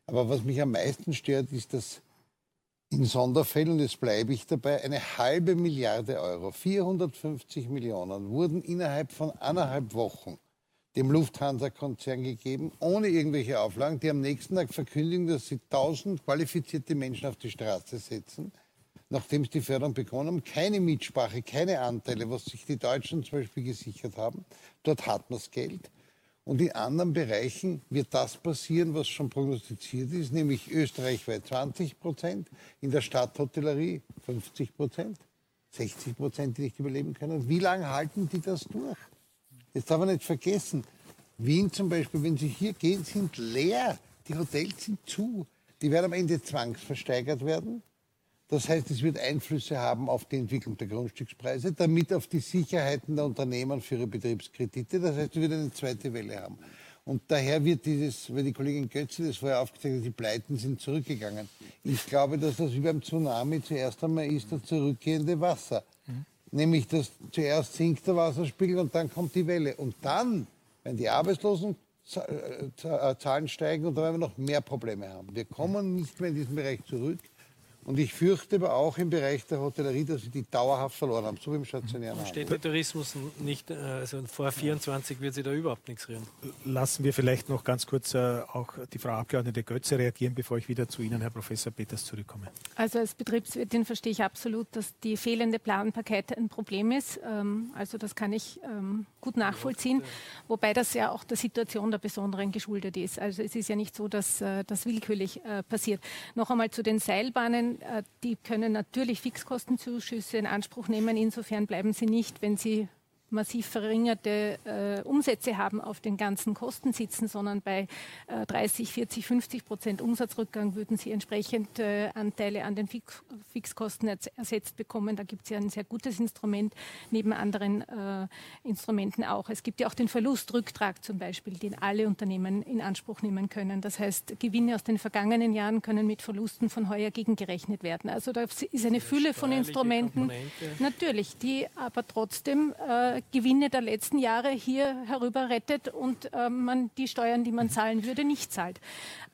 Aber was mich am meisten stört, ist, dass in Sonderfällen, jetzt bleibe ich dabei, eine halbe Milliarde Euro, 450 Millionen, wurden innerhalb von eineinhalb Wochen dem Lufthansa-Konzern gegeben, ohne irgendwelche Auflagen, die am nächsten Tag verkündigen, dass sie 1000 qualifizierte Menschen auf die Straße setzen, nachdem sie die Förderung begonnen haben, keine Mitsprache, keine Anteile, was sich die Deutschen zum Beispiel gesichert haben. Dort hat man das Geld. Und in anderen Bereichen wird das passieren, was schon prognostiziert ist, nämlich österreichweit 20 Prozent, in der Stadthotellerie 50 Prozent, 60 Prozent, die nicht überleben können. Wie lange halten die das durch? Jetzt darf man nicht vergessen, Wien zum Beispiel, wenn Sie hier gehen, sind leer. Die Hotels sind zu. Die werden am Ende zwangsversteigert werden. Das heißt, es wird Einflüsse haben auf die Entwicklung der Grundstückspreise, damit auf die Sicherheiten der Unternehmen für ihre Betriebskredite. Das heißt, wir werden eine zweite Welle haben. Und daher wird dieses, weil die Kollegin Götze das vorher aufgezeigt hat, die Pleiten sind zurückgegangen. Ich glaube, dass das wie beim Tsunami zuerst einmal ist, das zurückgehende Wasser. Mhm. Nämlich, dass zuerst sinkt der Wasserspiegel und dann kommt die Welle. Und dann, wenn die Arbeitslosenzahlen steigen, und dann werden wir noch mehr Probleme haben. Wir kommen nicht mehr in diesen Bereich zurück. Und ich fürchte aber auch im Bereich der Hotellerie, dass sie die dauerhaft verloren haben, so wie im stationären Handel. Steht der Tourismus nicht, äh, also vor 24 wird sie da überhaupt nichts rühren. Lassen wir vielleicht noch ganz kurz äh, auch die Frau Abgeordnete Götze reagieren, bevor ich wieder zu Ihnen, Herr Professor Peters, zurückkomme. Also als Betriebswirtin verstehe ich absolut, dass die fehlende Planbarkeit ein Problem ist. Ähm, also das kann ich ähm, gut nachvollziehen, wobei das ja auch der Situation der Besonderen geschuldet ist. Also es ist ja nicht so, dass äh, das willkürlich passiert. Noch einmal zu den Seilbahnen äh, die können natürlich Fixkostenzuschüsse in Anspruch nehmen. Insofern bleiben sie nicht, wenn sie massiv verringerte äh, Umsätze haben, auf den ganzen Kosten sitzen, sondern bei äh, 30, 40, 50 Prozent Umsatzrückgang würden sie entsprechend äh, Anteile an den Fix Fixkosten ersetzt bekommen. Da gibt es ja ein sehr gutes Instrument, neben anderen äh, Instrumenten auch. Es gibt ja auch den Verlustrücktrag zum Beispiel, den alle Unternehmen in Anspruch nehmen können. Das heißt, Gewinne aus den vergangenen Jahren können mit Verlusten von heuer gegengerechnet werden. Also da ist eine Fülle von Instrumenten, natürlich, die aber trotzdem äh, Gewinne der letzten Jahre hier herüber rettet und äh, man die Steuern, die man zahlen würde, nicht zahlt.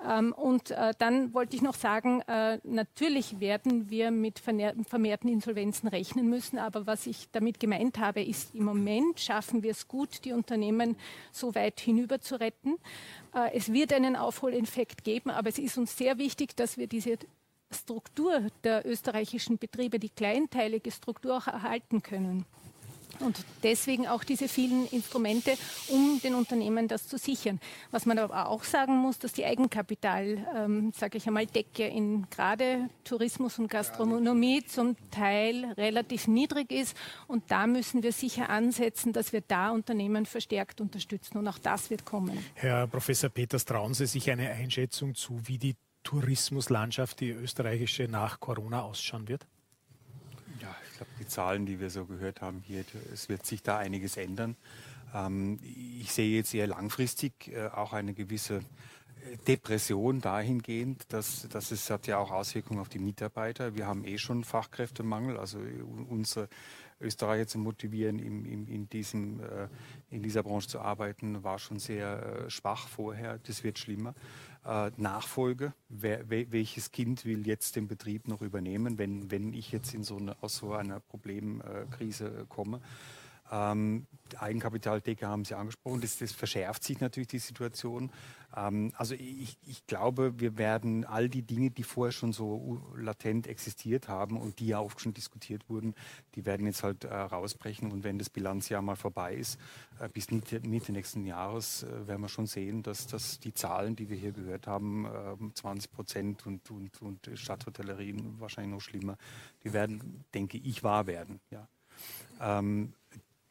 Ähm, und äh, dann wollte ich noch sagen, äh, natürlich werden wir mit vermehrten Insolvenzen rechnen müssen, aber was ich damit gemeint habe, ist, im Moment schaffen wir es gut, die Unternehmen so weit hinüber zu retten. Äh, es wird einen Aufholeffekt geben, aber es ist uns sehr wichtig, dass wir diese Struktur der österreichischen Betriebe, die kleinteilige Struktur auch erhalten können. Und deswegen auch diese vielen Instrumente, um den Unternehmen das zu sichern. Was man aber auch sagen muss, dass die Eigenkapital, ähm, sage ich einmal, Decke in gerade Tourismus und Gastronomie zum Teil relativ niedrig ist. Und da müssen wir sicher ansetzen, dass wir da Unternehmen verstärkt unterstützen. Und auch das wird kommen. Herr Professor Peters, trauen Sie sich eine Einschätzung zu, wie die Tourismuslandschaft, die österreichische, nach Corona ausschauen wird? Glaube, die Zahlen, die wir so gehört haben hier, es wird sich da einiges ändern. Ähm, ich sehe jetzt eher langfristig äh, auch eine gewisse äh, Depression dahingehend, dass, dass es hat ja auch Auswirkungen auf die Mitarbeiter. Wir haben eh schon Fachkräftemangel, also unsere Österreicher zu motivieren, in, in, in, diesem, äh, in dieser Branche zu arbeiten, war schon sehr schwach vorher. Das wird schlimmer äh, Nachfolge. Wer, welches Kind will jetzt den Betrieb noch übernehmen, wenn, wenn ich jetzt in so eine, aus so einer Problemkrise komme? Ähm, Eigenkapitaldecke haben Sie angesprochen. Das, das, verschärft sich natürlich die Situation. Ähm, also ich, ich, glaube, wir werden all die Dinge, die vorher schon so latent existiert haben und die ja auch schon diskutiert wurden, die werden jetzt halt äh, rausbrechen. Und wenn das Bilanzjahr mal vorbei ist, äh, bis Mitte, Mitte, nächsten Jahres, äh, werden wir schon sehen, dass, dass die Zahlen, die wir hier gehört haben, 20 ähm, Prozent und, und, und Stadthotellerien wahrscheinlich noch schlimmer, die werden, denke ich, wahr werden. Ja. Ähm,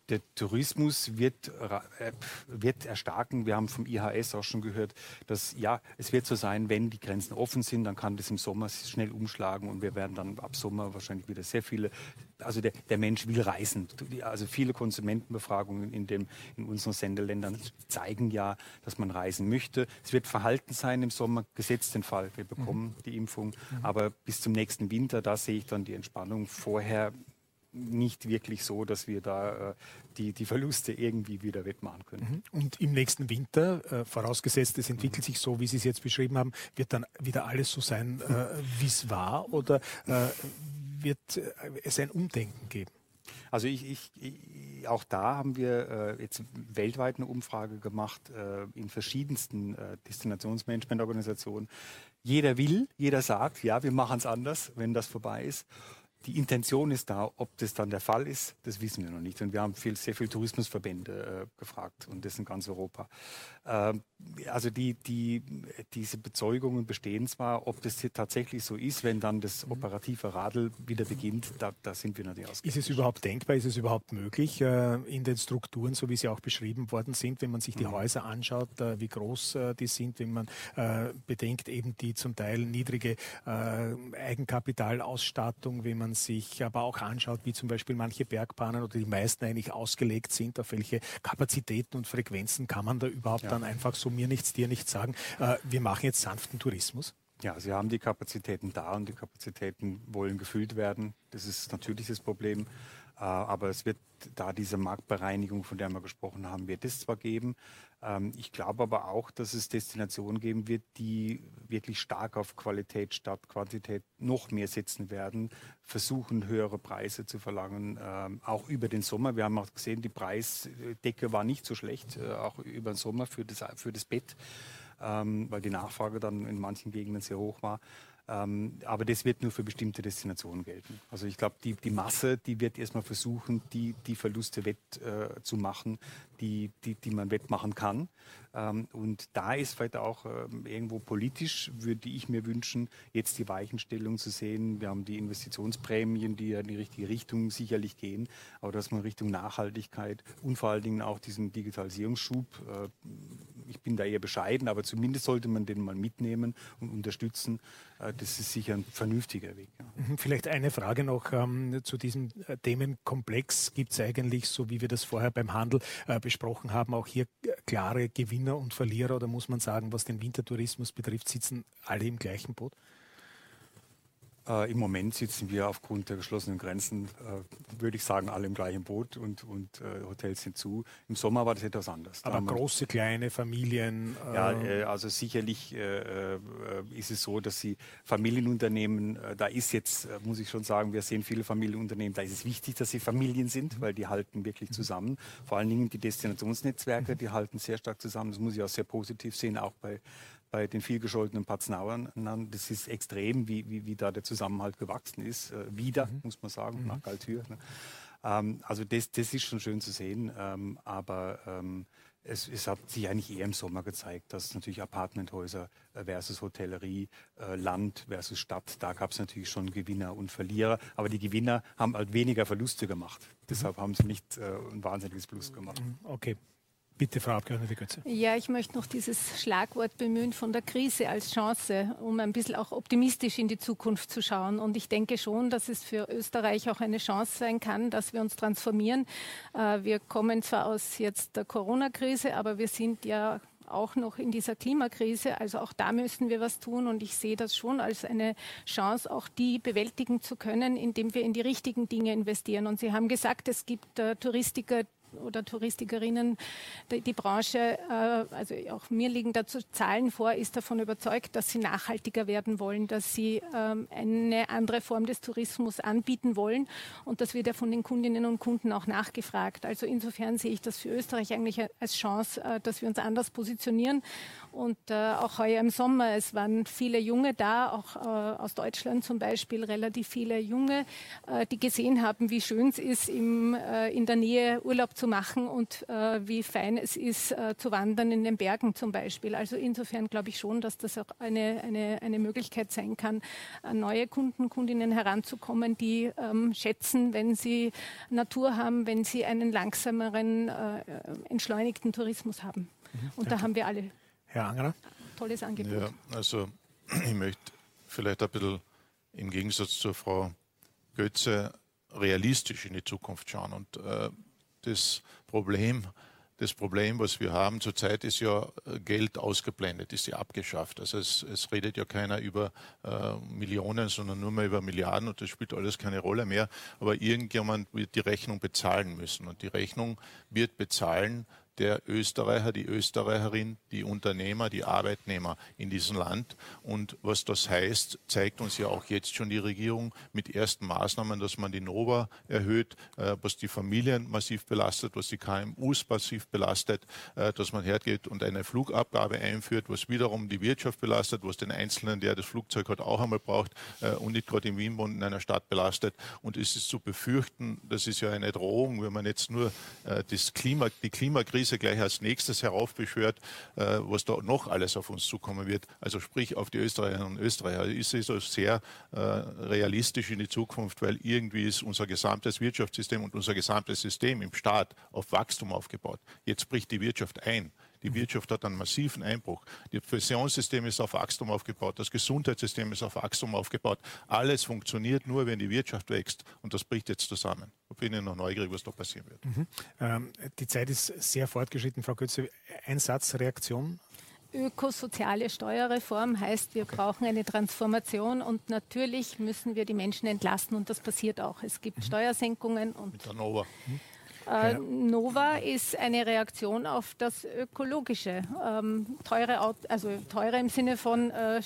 der Tourismus wird, äh, wird erstarken. Wir haben vom IHS auch schon gehört, dass ja, es wird so sein, wenn die Grenzen offen sind, dann kann das im Sommer schnell umschlagen und wir werden dann ab Sommer wahrscheinlich wieder sehr viele, also der, der Mensch will reisen. Also viele Konsumentenbefragungen in, dem, in unseren Sendeländern zeigen ja, dass man reisen möchte. Es wird verhalten sein im Sommer, gesetzt den Fall, wir bekommen mhm. die Impfung. Mhm. Aber bis zum nächsten Winter, da sehe ich dann die Entspannung. Vorher nicht wirklich so, dass wir da äh, die, die Verluste irgendwie wieder wettmachen können. Mhm. Und im nächsten Winter, äh, vorausgesetzt, es entwickelt sich so, wie Sie es jetzt beschrieben haben, wird dann wieder alles so sein, äh, wie es war? Oder wird es ein Umdenken geben? Also ich, ich, ich, auch da haben wir äh, jetzt weltweit eine Umfrage gemacht äh, in verschiedensten äh, Destinationsmanagementorganisationen. Jeder will, jeder sagt, ja, wir machen es anders, wenn das vorbei ist. Die Intention ist da, ob das dann der Fall ist, das wissen wir noch nicht. Und wir haben viel, sehr viele Tourismusverbände äh, gefragt und das in ganz Europa. Ähm, also die, die, diese Bezeugungen bestehen zwar, ob das tatsächlich so ist, wenn dann das mhm. operative Radl wieder beginnt, da, da sind wir natürlich aus. Ist es überhaupt denkbar, ist es überhaupt möglich äh, in den Strukturen, so wie sie auch beschrieben worden sind, wenn man sich die mhm. Häuser anschaut, äh, wie groß äh, die sind, wenn man äh, bedenkt eben die zum Teil niedrige äh, Eigenkapitalausstattung, wenn man man sich aber auch anschaut, wie zum Beispiel manche Bergbahnen oder die meisten eigentlich ausgelegt sind, auf welche Kapazitäten und Frequenzen kann man da überhaupt ja. dann einfach so mir nichts, dir nichts sagen. Äh, wir machen jetzt sanften Tourismus. Ja, Sie haben die Kapazitäten da und die Kapazitäten wollen gefüllt werden. Das ist natürlich das Problem. Äh, aber es wird da diese Marktbereinigung, von der wir gesprochen haben, wird es zwar geben. Ähm, ich glaube aber auch, dass es Destinationen geben wird, die wirklich stark auf Qualität statt Quantität noch mehr setzen werden, versuchen höhere Preise zu verlangen, ähm, auch über den Sommer. Wir haben auch gesehen, die Preisdecke war nicht so schlecht, äh, auch über den Sommer für das, für das Bett, ähm, weil die Nachfrage dann in manchen Gegenden sehr hoch war. Ähm, aber das wird nur für bestimmte Destinationen gelten. Also ich glaube, die, die Masse, die wird erstmal versuchen, die, die Verluste wettzumachen, äh, die, die, die man wettmachen kann. Ähm, und da ist vielleicht auch ähm, irgendwo politisch, würde ich mir wünschen, jetzt die Weichenstellung zu sehen. Wir haben die Investitionsprämien, die ja in die richtige Richtung sicherlich gehen, aber dass man Richtung Nachhaltigkeit und vor allen Dingen auch diesen Digitalisierungsschub, äh, ich bin da eher bescheiden, aber zumindest sollte man den mal mitnehmen und unterstützen. Äh, das ist sicher ein vernünftiger Weg. Mhm, vielleicht eine Frage noch ähm, zu diesem äh, Themenkomplex. Gibt es eigentlich, so wie wir das vorher beim Handel äh, besprochen haben, auch hier klare Gewinner und Verlierer oder muss man sagen, was den Wintertourismus betrifft, sitzen alle im gleichen Boot? Äh, Im Moment sitzen wir aufgrund der geschlossenen Grenzen, äh, würde ich sagen, alle im gleichen Boot und, und äh, Hotels sind zu. Im Sommer war das etwas anders. Aber große, kleine Familien? Ja, äh, also sicherlich äh, äh, ist es so, dass sie Familienunternehmen, da ist jetzt, muss ich schon sagen, wir sehen viele Familienunternehmen, da ist es wichtig, dass sie Familien sind, weil die halten wirklich zusammen. Vor allen Dingen die Destinationsnetzwerke, die halten sehr stark zusammen. Das muss ich auch sehr positiv sehen, auch bei bei den vielgescholtenen Patznauern. Das ist extrem, wie, wie, wie da der Zusammenhalt gewachsen ist. Äh, wieder, mhm. muss man sagen, mhm. nach Galtür. Ne? Ähm, also das, das ist schon schön zu sehen. Ähm, aber ähm, es, es, hat sich eigentlich eher im Sommer gezeigt, dass natürlich Apartmenthäuser äh, versus Hotellerie, äh, Land versus Stadt, da gab es natürlich schon Gewinner und Verlierer. Aber die Gewinner haben halt weniger Verluste gemacht. Mhm. Deshalb haben sie nicht äh, ein wahnsinniges Plus gemacht. Mhm. Okay. Bitte, Frau Abgeordnete Götze. Ja, ich möchte noch dieses Schlagwort bemühen von der Krise als Chance, um ein bisschen auch optimistisch in die Zukunft zu schauen. Und ich denke schon, dass es für Österreich auch eine Chance sein kann, dass wir uns transformieren. Äh, wir kommen zwar aus jetzt der Corona-Krise, aber wir sind ja auch noch in dieser Klimakrise. Also auch da müssen wir was tun. Und ich sehe das schon als eine Chance, auch die bewältigen zu können, indem wir in die richtigen Dinge investieren. Und Sie haben gesagt, es gibt äh, Touristiker, oder Touristikerinnen, die, die Branche, äh, also auch mir liegen dazu Zahlen vor, ist davon überzeugt, dass sie nachhaltiger werden wollen, dass sie ähm, eine andere Form des Tourismus anbieten wollen. Und das wird ja von den Kundinnen und Kunden auch nachgefragt. Also insofern sehe ich das für Österreich eigentlich als Chance, äh, dass wir uns anders positionieren. Und äh, auch heuer im Sommer, es waren viele Junge da, auch äh, aus Deutschland zum Beispiel, relativ viele Junge, äh, die gesehen haben, wie schön es ist, im, äh, in der Nähe Urlaub zu machen und äh, wie fein es ist, äh, zu wandern in den Bergen zum Beispiel. Also insofern glaube ich schon, dass das auch eine, eine, eine Möglichkeit sein kann, an neue Kunden, Kundinnen heranzukommen, die ähm, schätzen, wenn sie Natur haben, wenn sie einen langsameren, äh, entschleunigten Tourismus haben. Mhm, und da haben wir alle. Herr Angerer? Tolles Angebot. Ja, also ich möchte vielleicht ein bisschen im Gegensatz zur Frau Götze realistisch in die Zukunft schauen und äh, das Problem, das Problem, was wir haben zurzeit, ist ja äh, Geld ausgeblendet, ist ja abgeschafft. Also es, es redet ja keiner über äh, Millionen, sondern nur mehr über Milliarden und das spielt alles keine Rolle mehr. Aber irgendjemand wird die Rechnung bezahlen müssen und die Rechnung wird bezahlen der Österreicher, die Österreicherin, die Unternehmer, die Arbeitnehmer in diesem Land. Und was das heißt, zeigt uns ja auch jetzt schon die Regierung mit ersten Maßnahmen, dass man die Nova erhöht, äh, was die Familien massiv belastet, was die KMUs massiv belastet, äh, dass man hergeht und eine Flugabgabe einführt, was wiederum die Wirtschaft belastet, was den Einzelnen, der das Flugzeug hat, auch einmal braucht äh, und nicht gerade in Wien wohnt, in einer Stadt belastet. Und es ist zu befürchten, das ist ja eine Drohung, wenn man jetzt nur das Klima, die Klimakrise Krise gleich als nächstes heraufbeschwört, äh, was da noch alles auf uns zukommen wird. Also sprich auf die Österreicherinnen und Österreicher. Ist es also sehr äh, realistisch in die Zukunft, weil irgendwie ist unser gesamtes Wirtschaftssystem und unser gesamtes System im Staat auf Wachstum aufgebaut. Jetzt bricht die Wirtschaft ein. Die Wirtschaft hat einen massiven Einbruch. Das Pensionssystem ist auf Wachstum aufgebaut. Das Gesundheitssystem ist auf Wachstum aufgebaut. Alles funktioniert nur, wenn die Wirtschaft wächst. Und das bricht jetzt zusammen. Da bin ich noch neugierig, was da passieren wird. Mhm. Ähm, die Zeit ist sehr fortgeschritten, Frau Götze. Ein Satz, Reaktion? Ökosoziale Steuerreform heißt, wir brauchen eine Transformation und natürlich müssen wir die Menschen entlasten und das passiert auch. Es gibt mhm. Steuersenkungen und. Mit der Nova. Mhm. Äh, Nova ist eine Reaktion auf das Ökologische. Ähm, teure, also teure im Sinne von äh,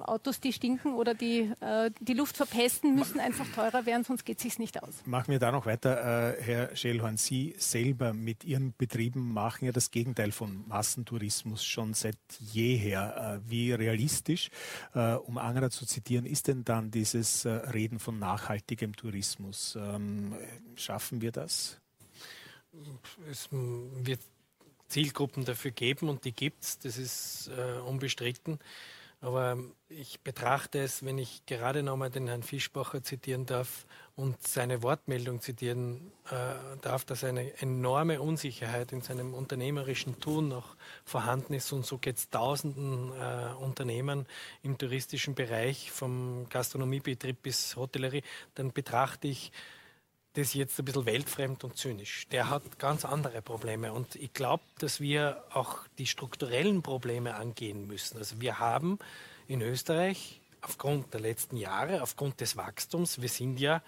Autos, die stinken oder die äh, die Luft verpesten, müssen einfach teurer werden, sonst geht es sich nicht aus. Machen wir da noch weiter, äh, Herr Schellhorn. Sie selber mit Ihren Betrieben machen ja das Gegenteil von Massentourismus schon seit jeher. Äh, wie realistisch, äh, um Angerer zu zitieren, ist denn dann dieses äh, Reden von nachhaltigem Tourismus? Ähm, schaffen wir das? Es wird Zielgruppen dafür geben und die gibt es, das ist äh, unbestritten. Aber ich betrachte es, wenn ich gerade nochmal den Herrn Fischbacher zitieren darf und seine Wortmeldung zitieren äh, darf, dass eine enorme Unsicherheit in seinem unternehmerischen Tun noch vorhanden ist. Und so geht es tausenden äh, Unternehmern im touristischen Bereich, vom Gastronomiebetrieb bis Hotellerie. Dann betrachte ich das jetzt ein bisschen weltfremd und zynisch. Der hat ganz andere Probleme. Und ich glaube, dass wir auch die strukturellen Probleme angehen müssen. Also wir haben in Österreich aufgrund der letzten Jahre, aufgrund des Wachstums, wir sind ja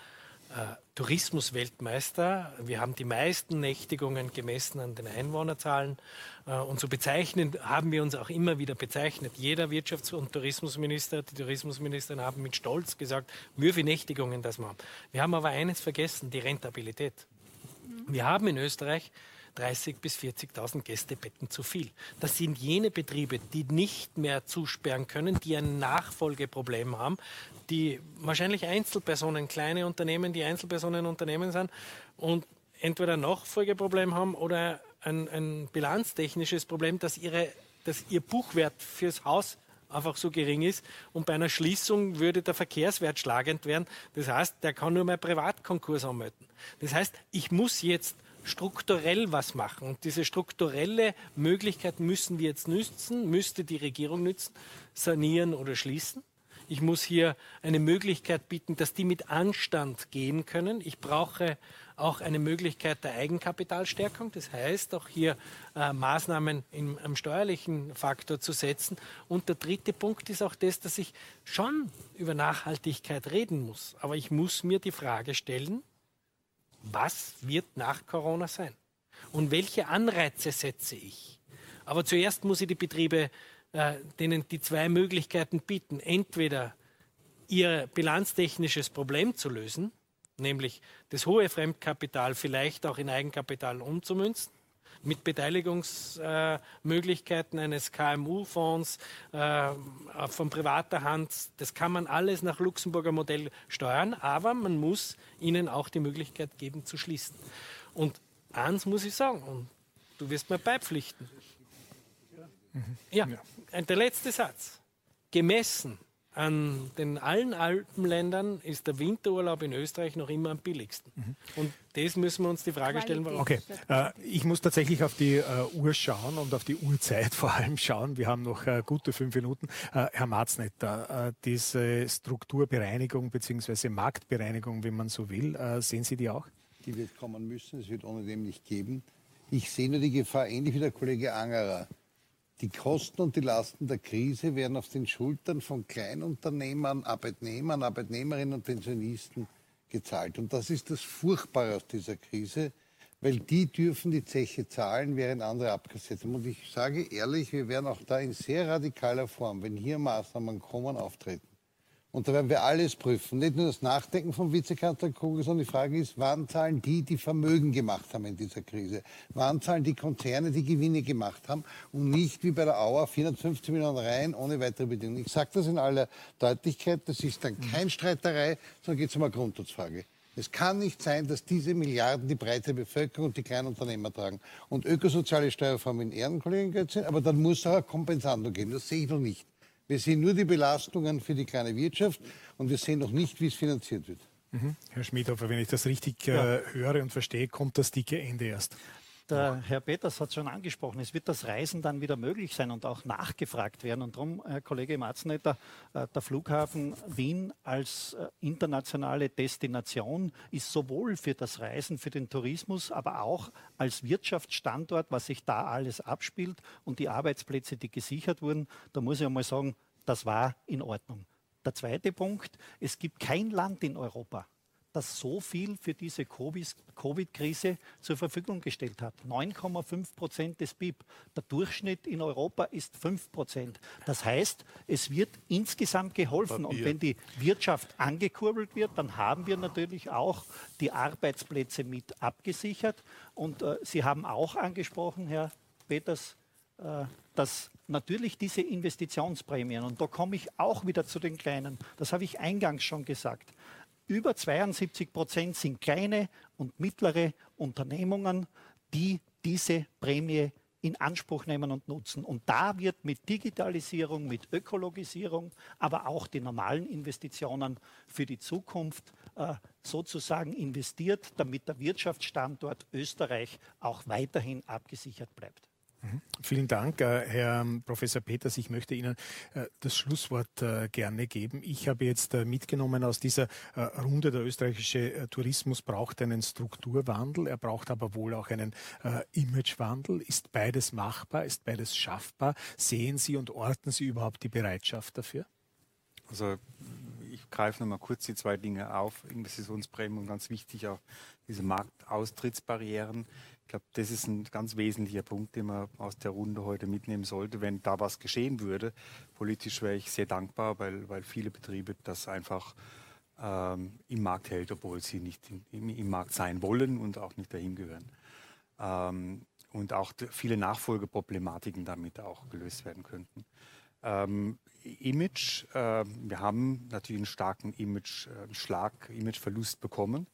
Tourismusweltmeister. Wir haben die meisten Nächtigungen gemessen an den Einwohnerzahlen. Äh, und so bezeichnen haben wir uns auch immer wieder bezeichnet. Jeder Wirtschafts- und Tourismusminister, die Tourismusminister haben mit Stolz gesagt, wie viele Nächtigungen das wir haben. Wir haben aber eines vergessen, die Rentabilität. Wir haben in Österreich 30.000 bis 40.000 Gästebetten zu viel. Das sind jene Betriebe, die nicht mehr zusperren können, die ein Nachfolgeproblem haben, die wahrscheinlich Einzelpersonen, kleine Unternehmen, die Einzelpersonenunternehmen sind und entweder ein Nachfolgeproblem haben oder ein, ein bilanztechnisches Problem, dass, ihre, dass ihr Buchwert fürs Haus einfach so gering ist und bei einer Schließung würde der Verkehrswert schlagend werden. Das heißt, der kann nur mehr Privatkonkurs anmelden. Das heißt, ich muss jetzt strukturell was machen. Und diese strukturelle Möglichkeit müssen wir jetzt nützen, müsste die Regierung nützen, sanieren oder schließen. Ich muss hier eine Möglichkeit bieten, dass die mit Anstand gehen können. Ich brauche auch eine Möglichkeit der Eigenkapitalstärkung. Das heißt, auch hier äh, Maßnahmen im, am steuerlichen Faktor zu setzen. Und der dritte Punkt ist auch das, dass ich schon über Nachhaltigkeit reden muss. Aber ich muss mir die Frage stellen, was wird nach Corona sein? Und welche Anreize setze ich? Aber zuerst muss ich die Betriebe, äh, denen die zwei Möglichkeiten bieten, entweder ihr bilanztechnisches Problem zu lösen, nämlich das hohe Fremdkapital vielleicht auch in Eigenkapital umzumünzen, mit Beteiligungsmöglichkeiten eines KMU-Fonds äh, von privater Hand. Das kann man alles nach Luxemburger Modell steuern, aber man muss ihnen auch die Möglichkeit geben zu schließen. Und eins muss ich sagen, und du wirst mir beipflichten. Ja, der letzte Satz. Gemessen an den allen Alpenländern ist der Winterurlaub in Österreich noch immer am billigsten. Mhm. Und das müssen wir uns die Frage stellen, warum. Okay, äh, ich muss tatsächlich auf die äh, Uhr schauen und auf die Uhrzeit vor allem schauen. Wir haben noch äh, gute fünf Minuten. Äh, Herr Marznetter, äh, diese Strukturbereinigung bzw. Marktbereinigung, wenn man so will, äh, sehen Sie die auch? Die wird kommen müssen, es wird ohne dem nicht geben. Ich sehe nur die Gefahr, ähnlich wie der Kollege Angerer, die Kosten und die Lasten der Krise werden auf den Schultern von Kleinunternehmern, Arbeitnehmern, Arbeitnehmerinnen und Pensionisten gezahlt. Und das ist das Furchtbare aus dieser Krise, weil die dürfen die Zeche zahlen, während andere abgesetzt haben. Und ich sage ehrlich, wir werden auch da in sehr radikaler Form, wenn hier Maßnahmen kommen, auftreten. Und da werden wir alles prüfen. Nicht nur das Nachdenken vom Vizekanzler Kugel, sondern die Frage ist, wann zahlen die, die Vermögen gemacht haben in dieser Krise? Wann zahlen die Konzerne, die Gewinne gemacht haben? Und nicht wie bei der Auer 450 Millionen rein ohne weitere Bedingungen. Ich sage das in aller Deutlichkeit. Das ist dann keine Streiterei, sondern geht es um eine Grundsatzfrage. Es kann nicht sein, dass diese Milliarden die breite Bevölkerung und die kleinen Unternehmer tragen. Und ökosoziale Steuerformen in Ehren, Kollegen Götze, aber dann muss auch ein Kompensando geben. Das sehe ich noch nicht. Wir sehen nur die Belastungen für die kleine Wirtschaft und wir sehen noch nicht, wie es finanziert wird. Mhm. Herr Schmidhofer, wenn ich das richtig äh, ja. höre und verstehe, kommt das dicke Ende erst. Der Herr Peters hat schon angesprochen, es wird das Reisen dann wieder möglich sein und auch nachgefragt werden. Und darum, Herr Kollege Matzennetter, äh, der Flughafen Wien als äh, internationale Destination ist sowohl für das Reisen, für den Tourismus, aber auch als Wirtschaftsstandort, was sich da alles abspielt und die Arbeitsplätze, die gesichert wurden, da muss ich einmal sagen, das war in Ordnung. Der zweite Punkt, es gibt kein Land in Europa, das so viel für diese Covid-Krise zur Verfügung gestellt hat. 9,5 Prozent des BIP. Der Durchschnitt in Europa ist 5 Prozent. Das heißt, es wird insgesamt geholfen. Papier. Und wenn die Wirtschaft angekurbelt wird, dann haben wir natürlich auch die Arbeitsplätze mit abgesichert. Und äh, Sie haben auch angesprochen, Herr Peters, äh, dass natürlich diese Investitionsprämien, und da komme ich auch wieder zu den Kleinen, das habe ich eingangs schon gesagt, über 72 Prozent sind kleine und mittlere Unternehmungen, die diese Prämie in Anspruch nehmen und nutzen. Und da wird mit Digitalisierung, mit Ökologisierung, aber auch die normalen Investitionen für die Zukunft äh, sozusagen investiert, damit der Wirtschaftsstandort Österreich auch weiterhin abgesichert bleibt. Vielen Dank, äh, Herr Professor Peters. Ich möchte Ihnen äh, das Schlusswort äh, gerne geben. Ich habe jetzt mitgenommen aus dieser Runde, der österreichische Tourismus braucht einen Strukturwandel, er braucht aber wohl auch einen Imagewandel. Ist beides machbar? Ist beides schaffbar? Sehen Sie und orten Sie überhaupt die Bereitschaft dafür? Also ich greife nochmal kurz die zwei Dinge auf. Investitionsprämie und ganz wichtig auch diese Marktaustrittsbarrieren glaube, das ist ein ganz wesentlicher Punkt, den man aus der Runde heute mitnehmen sollte. Wenn da was geschehen würde, politisch wäre ich sehr dankbar, weil, weil viele Betriebe das einfach ähm, im Markt hält, obwohl sie nicht im, im, Markt sein wollen und auch nicht dahin gehören. Ähm, und auch viele Nachfolgeproblematiken damit auch gelöst werden könnten. Ähm, Image, äh, wir haben natürlich einen starken Image-Schlag, äh, Imageverlust bekommen.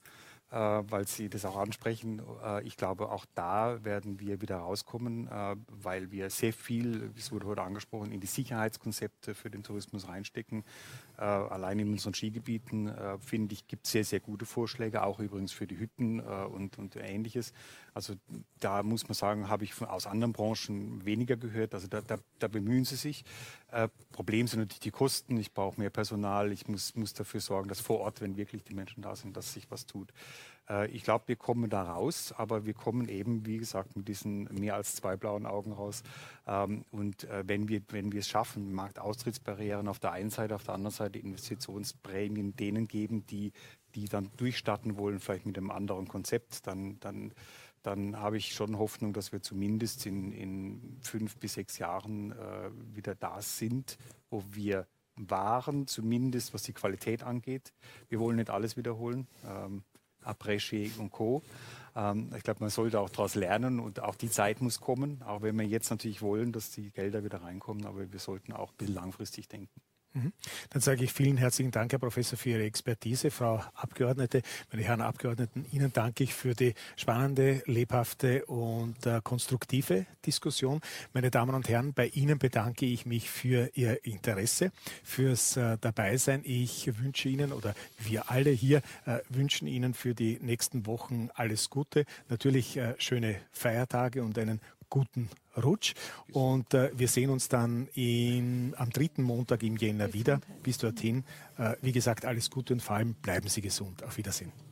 Äh, weil Sie das auch ansprechen. Äh, ich glaube, auch da werden wir wieder rauskommen, äh, weil wir sehr viel, es wurde heute angesprochen, in die Sicherheitskonzepte für den Tourismus reinstecken. Allein in unseren Skigebieten, finde ich, gibt es sehr, sehr gute Vorschläge, auch übrigens für die Hütten und, und ähnliches. Also da muss man sagen, habe ich aus anderen Branchen weniger gehört. Also da, da, da bemühen sie sich. Äh, Problem sind natürlich die Kosten. Ich brauche mehr Personal. Ich muss, muss dafür sorgen, dass vor Ort, wenn wirklich die Menschen da sind, dass sich was tut. Äh, ich glaube, wir kommen da raus, aber wir kommen eben, wie gesagt, mit diesen mehr als zwei blauen Augen raus. Ähm, und äh, wenn wir, wenn wir es schaffen, Marktaustrittsbarrieren auf der einen Seite, auf der anderen Seite Investitionsprämien denen geben, die, die dann durchstarten wollen, vielleicht mit einem anderen Konzept, dann, dann dann habe ich schon Hoffnung, dass wir zumindest in, in fünf bis sechs Jahren äh, wieder da sind, wo wir waren, zumindest was die Qualität angeht. Wir wollen nicht alles wiederholen, ähm, Après und Co. Ähm, ich glaube, man sollte auch daraus lernen und auch die Zeit muss kommen, auch wenn wir jetzt natürlich wollen, dass die Gelder wieder reinkommen, aber wir sollten auch ein bisschen langfristig denken. Mhm. Dann sage ich vielen herzlichen Dank, Herr Professor, für Ihre Expertise. Frau Abgeordnete, meine Herren Abgeordneten, Ihnen danke ich für die spannende, lebhafte und äh, konstruktive Diskussion. Meine Damen und Herren, bei Ihnen bedanke ich mich für Ihr Interesse, fürs äh, Dabeisein. Ich wünsche Ihnen oder wir alle hier äh, wünschen Ihnen für die nächsten Wochen alles Gute. Natürlich äh, schöne Feiertage und einen guten Rutsch. Und äh, wir sehen uns dann in, am dritten Montag im Jänner wieder. Bis dorthin, äh, wie gesagt, alles Gute und vor allem bleiben Sie gesund. Auf Wiedersehen.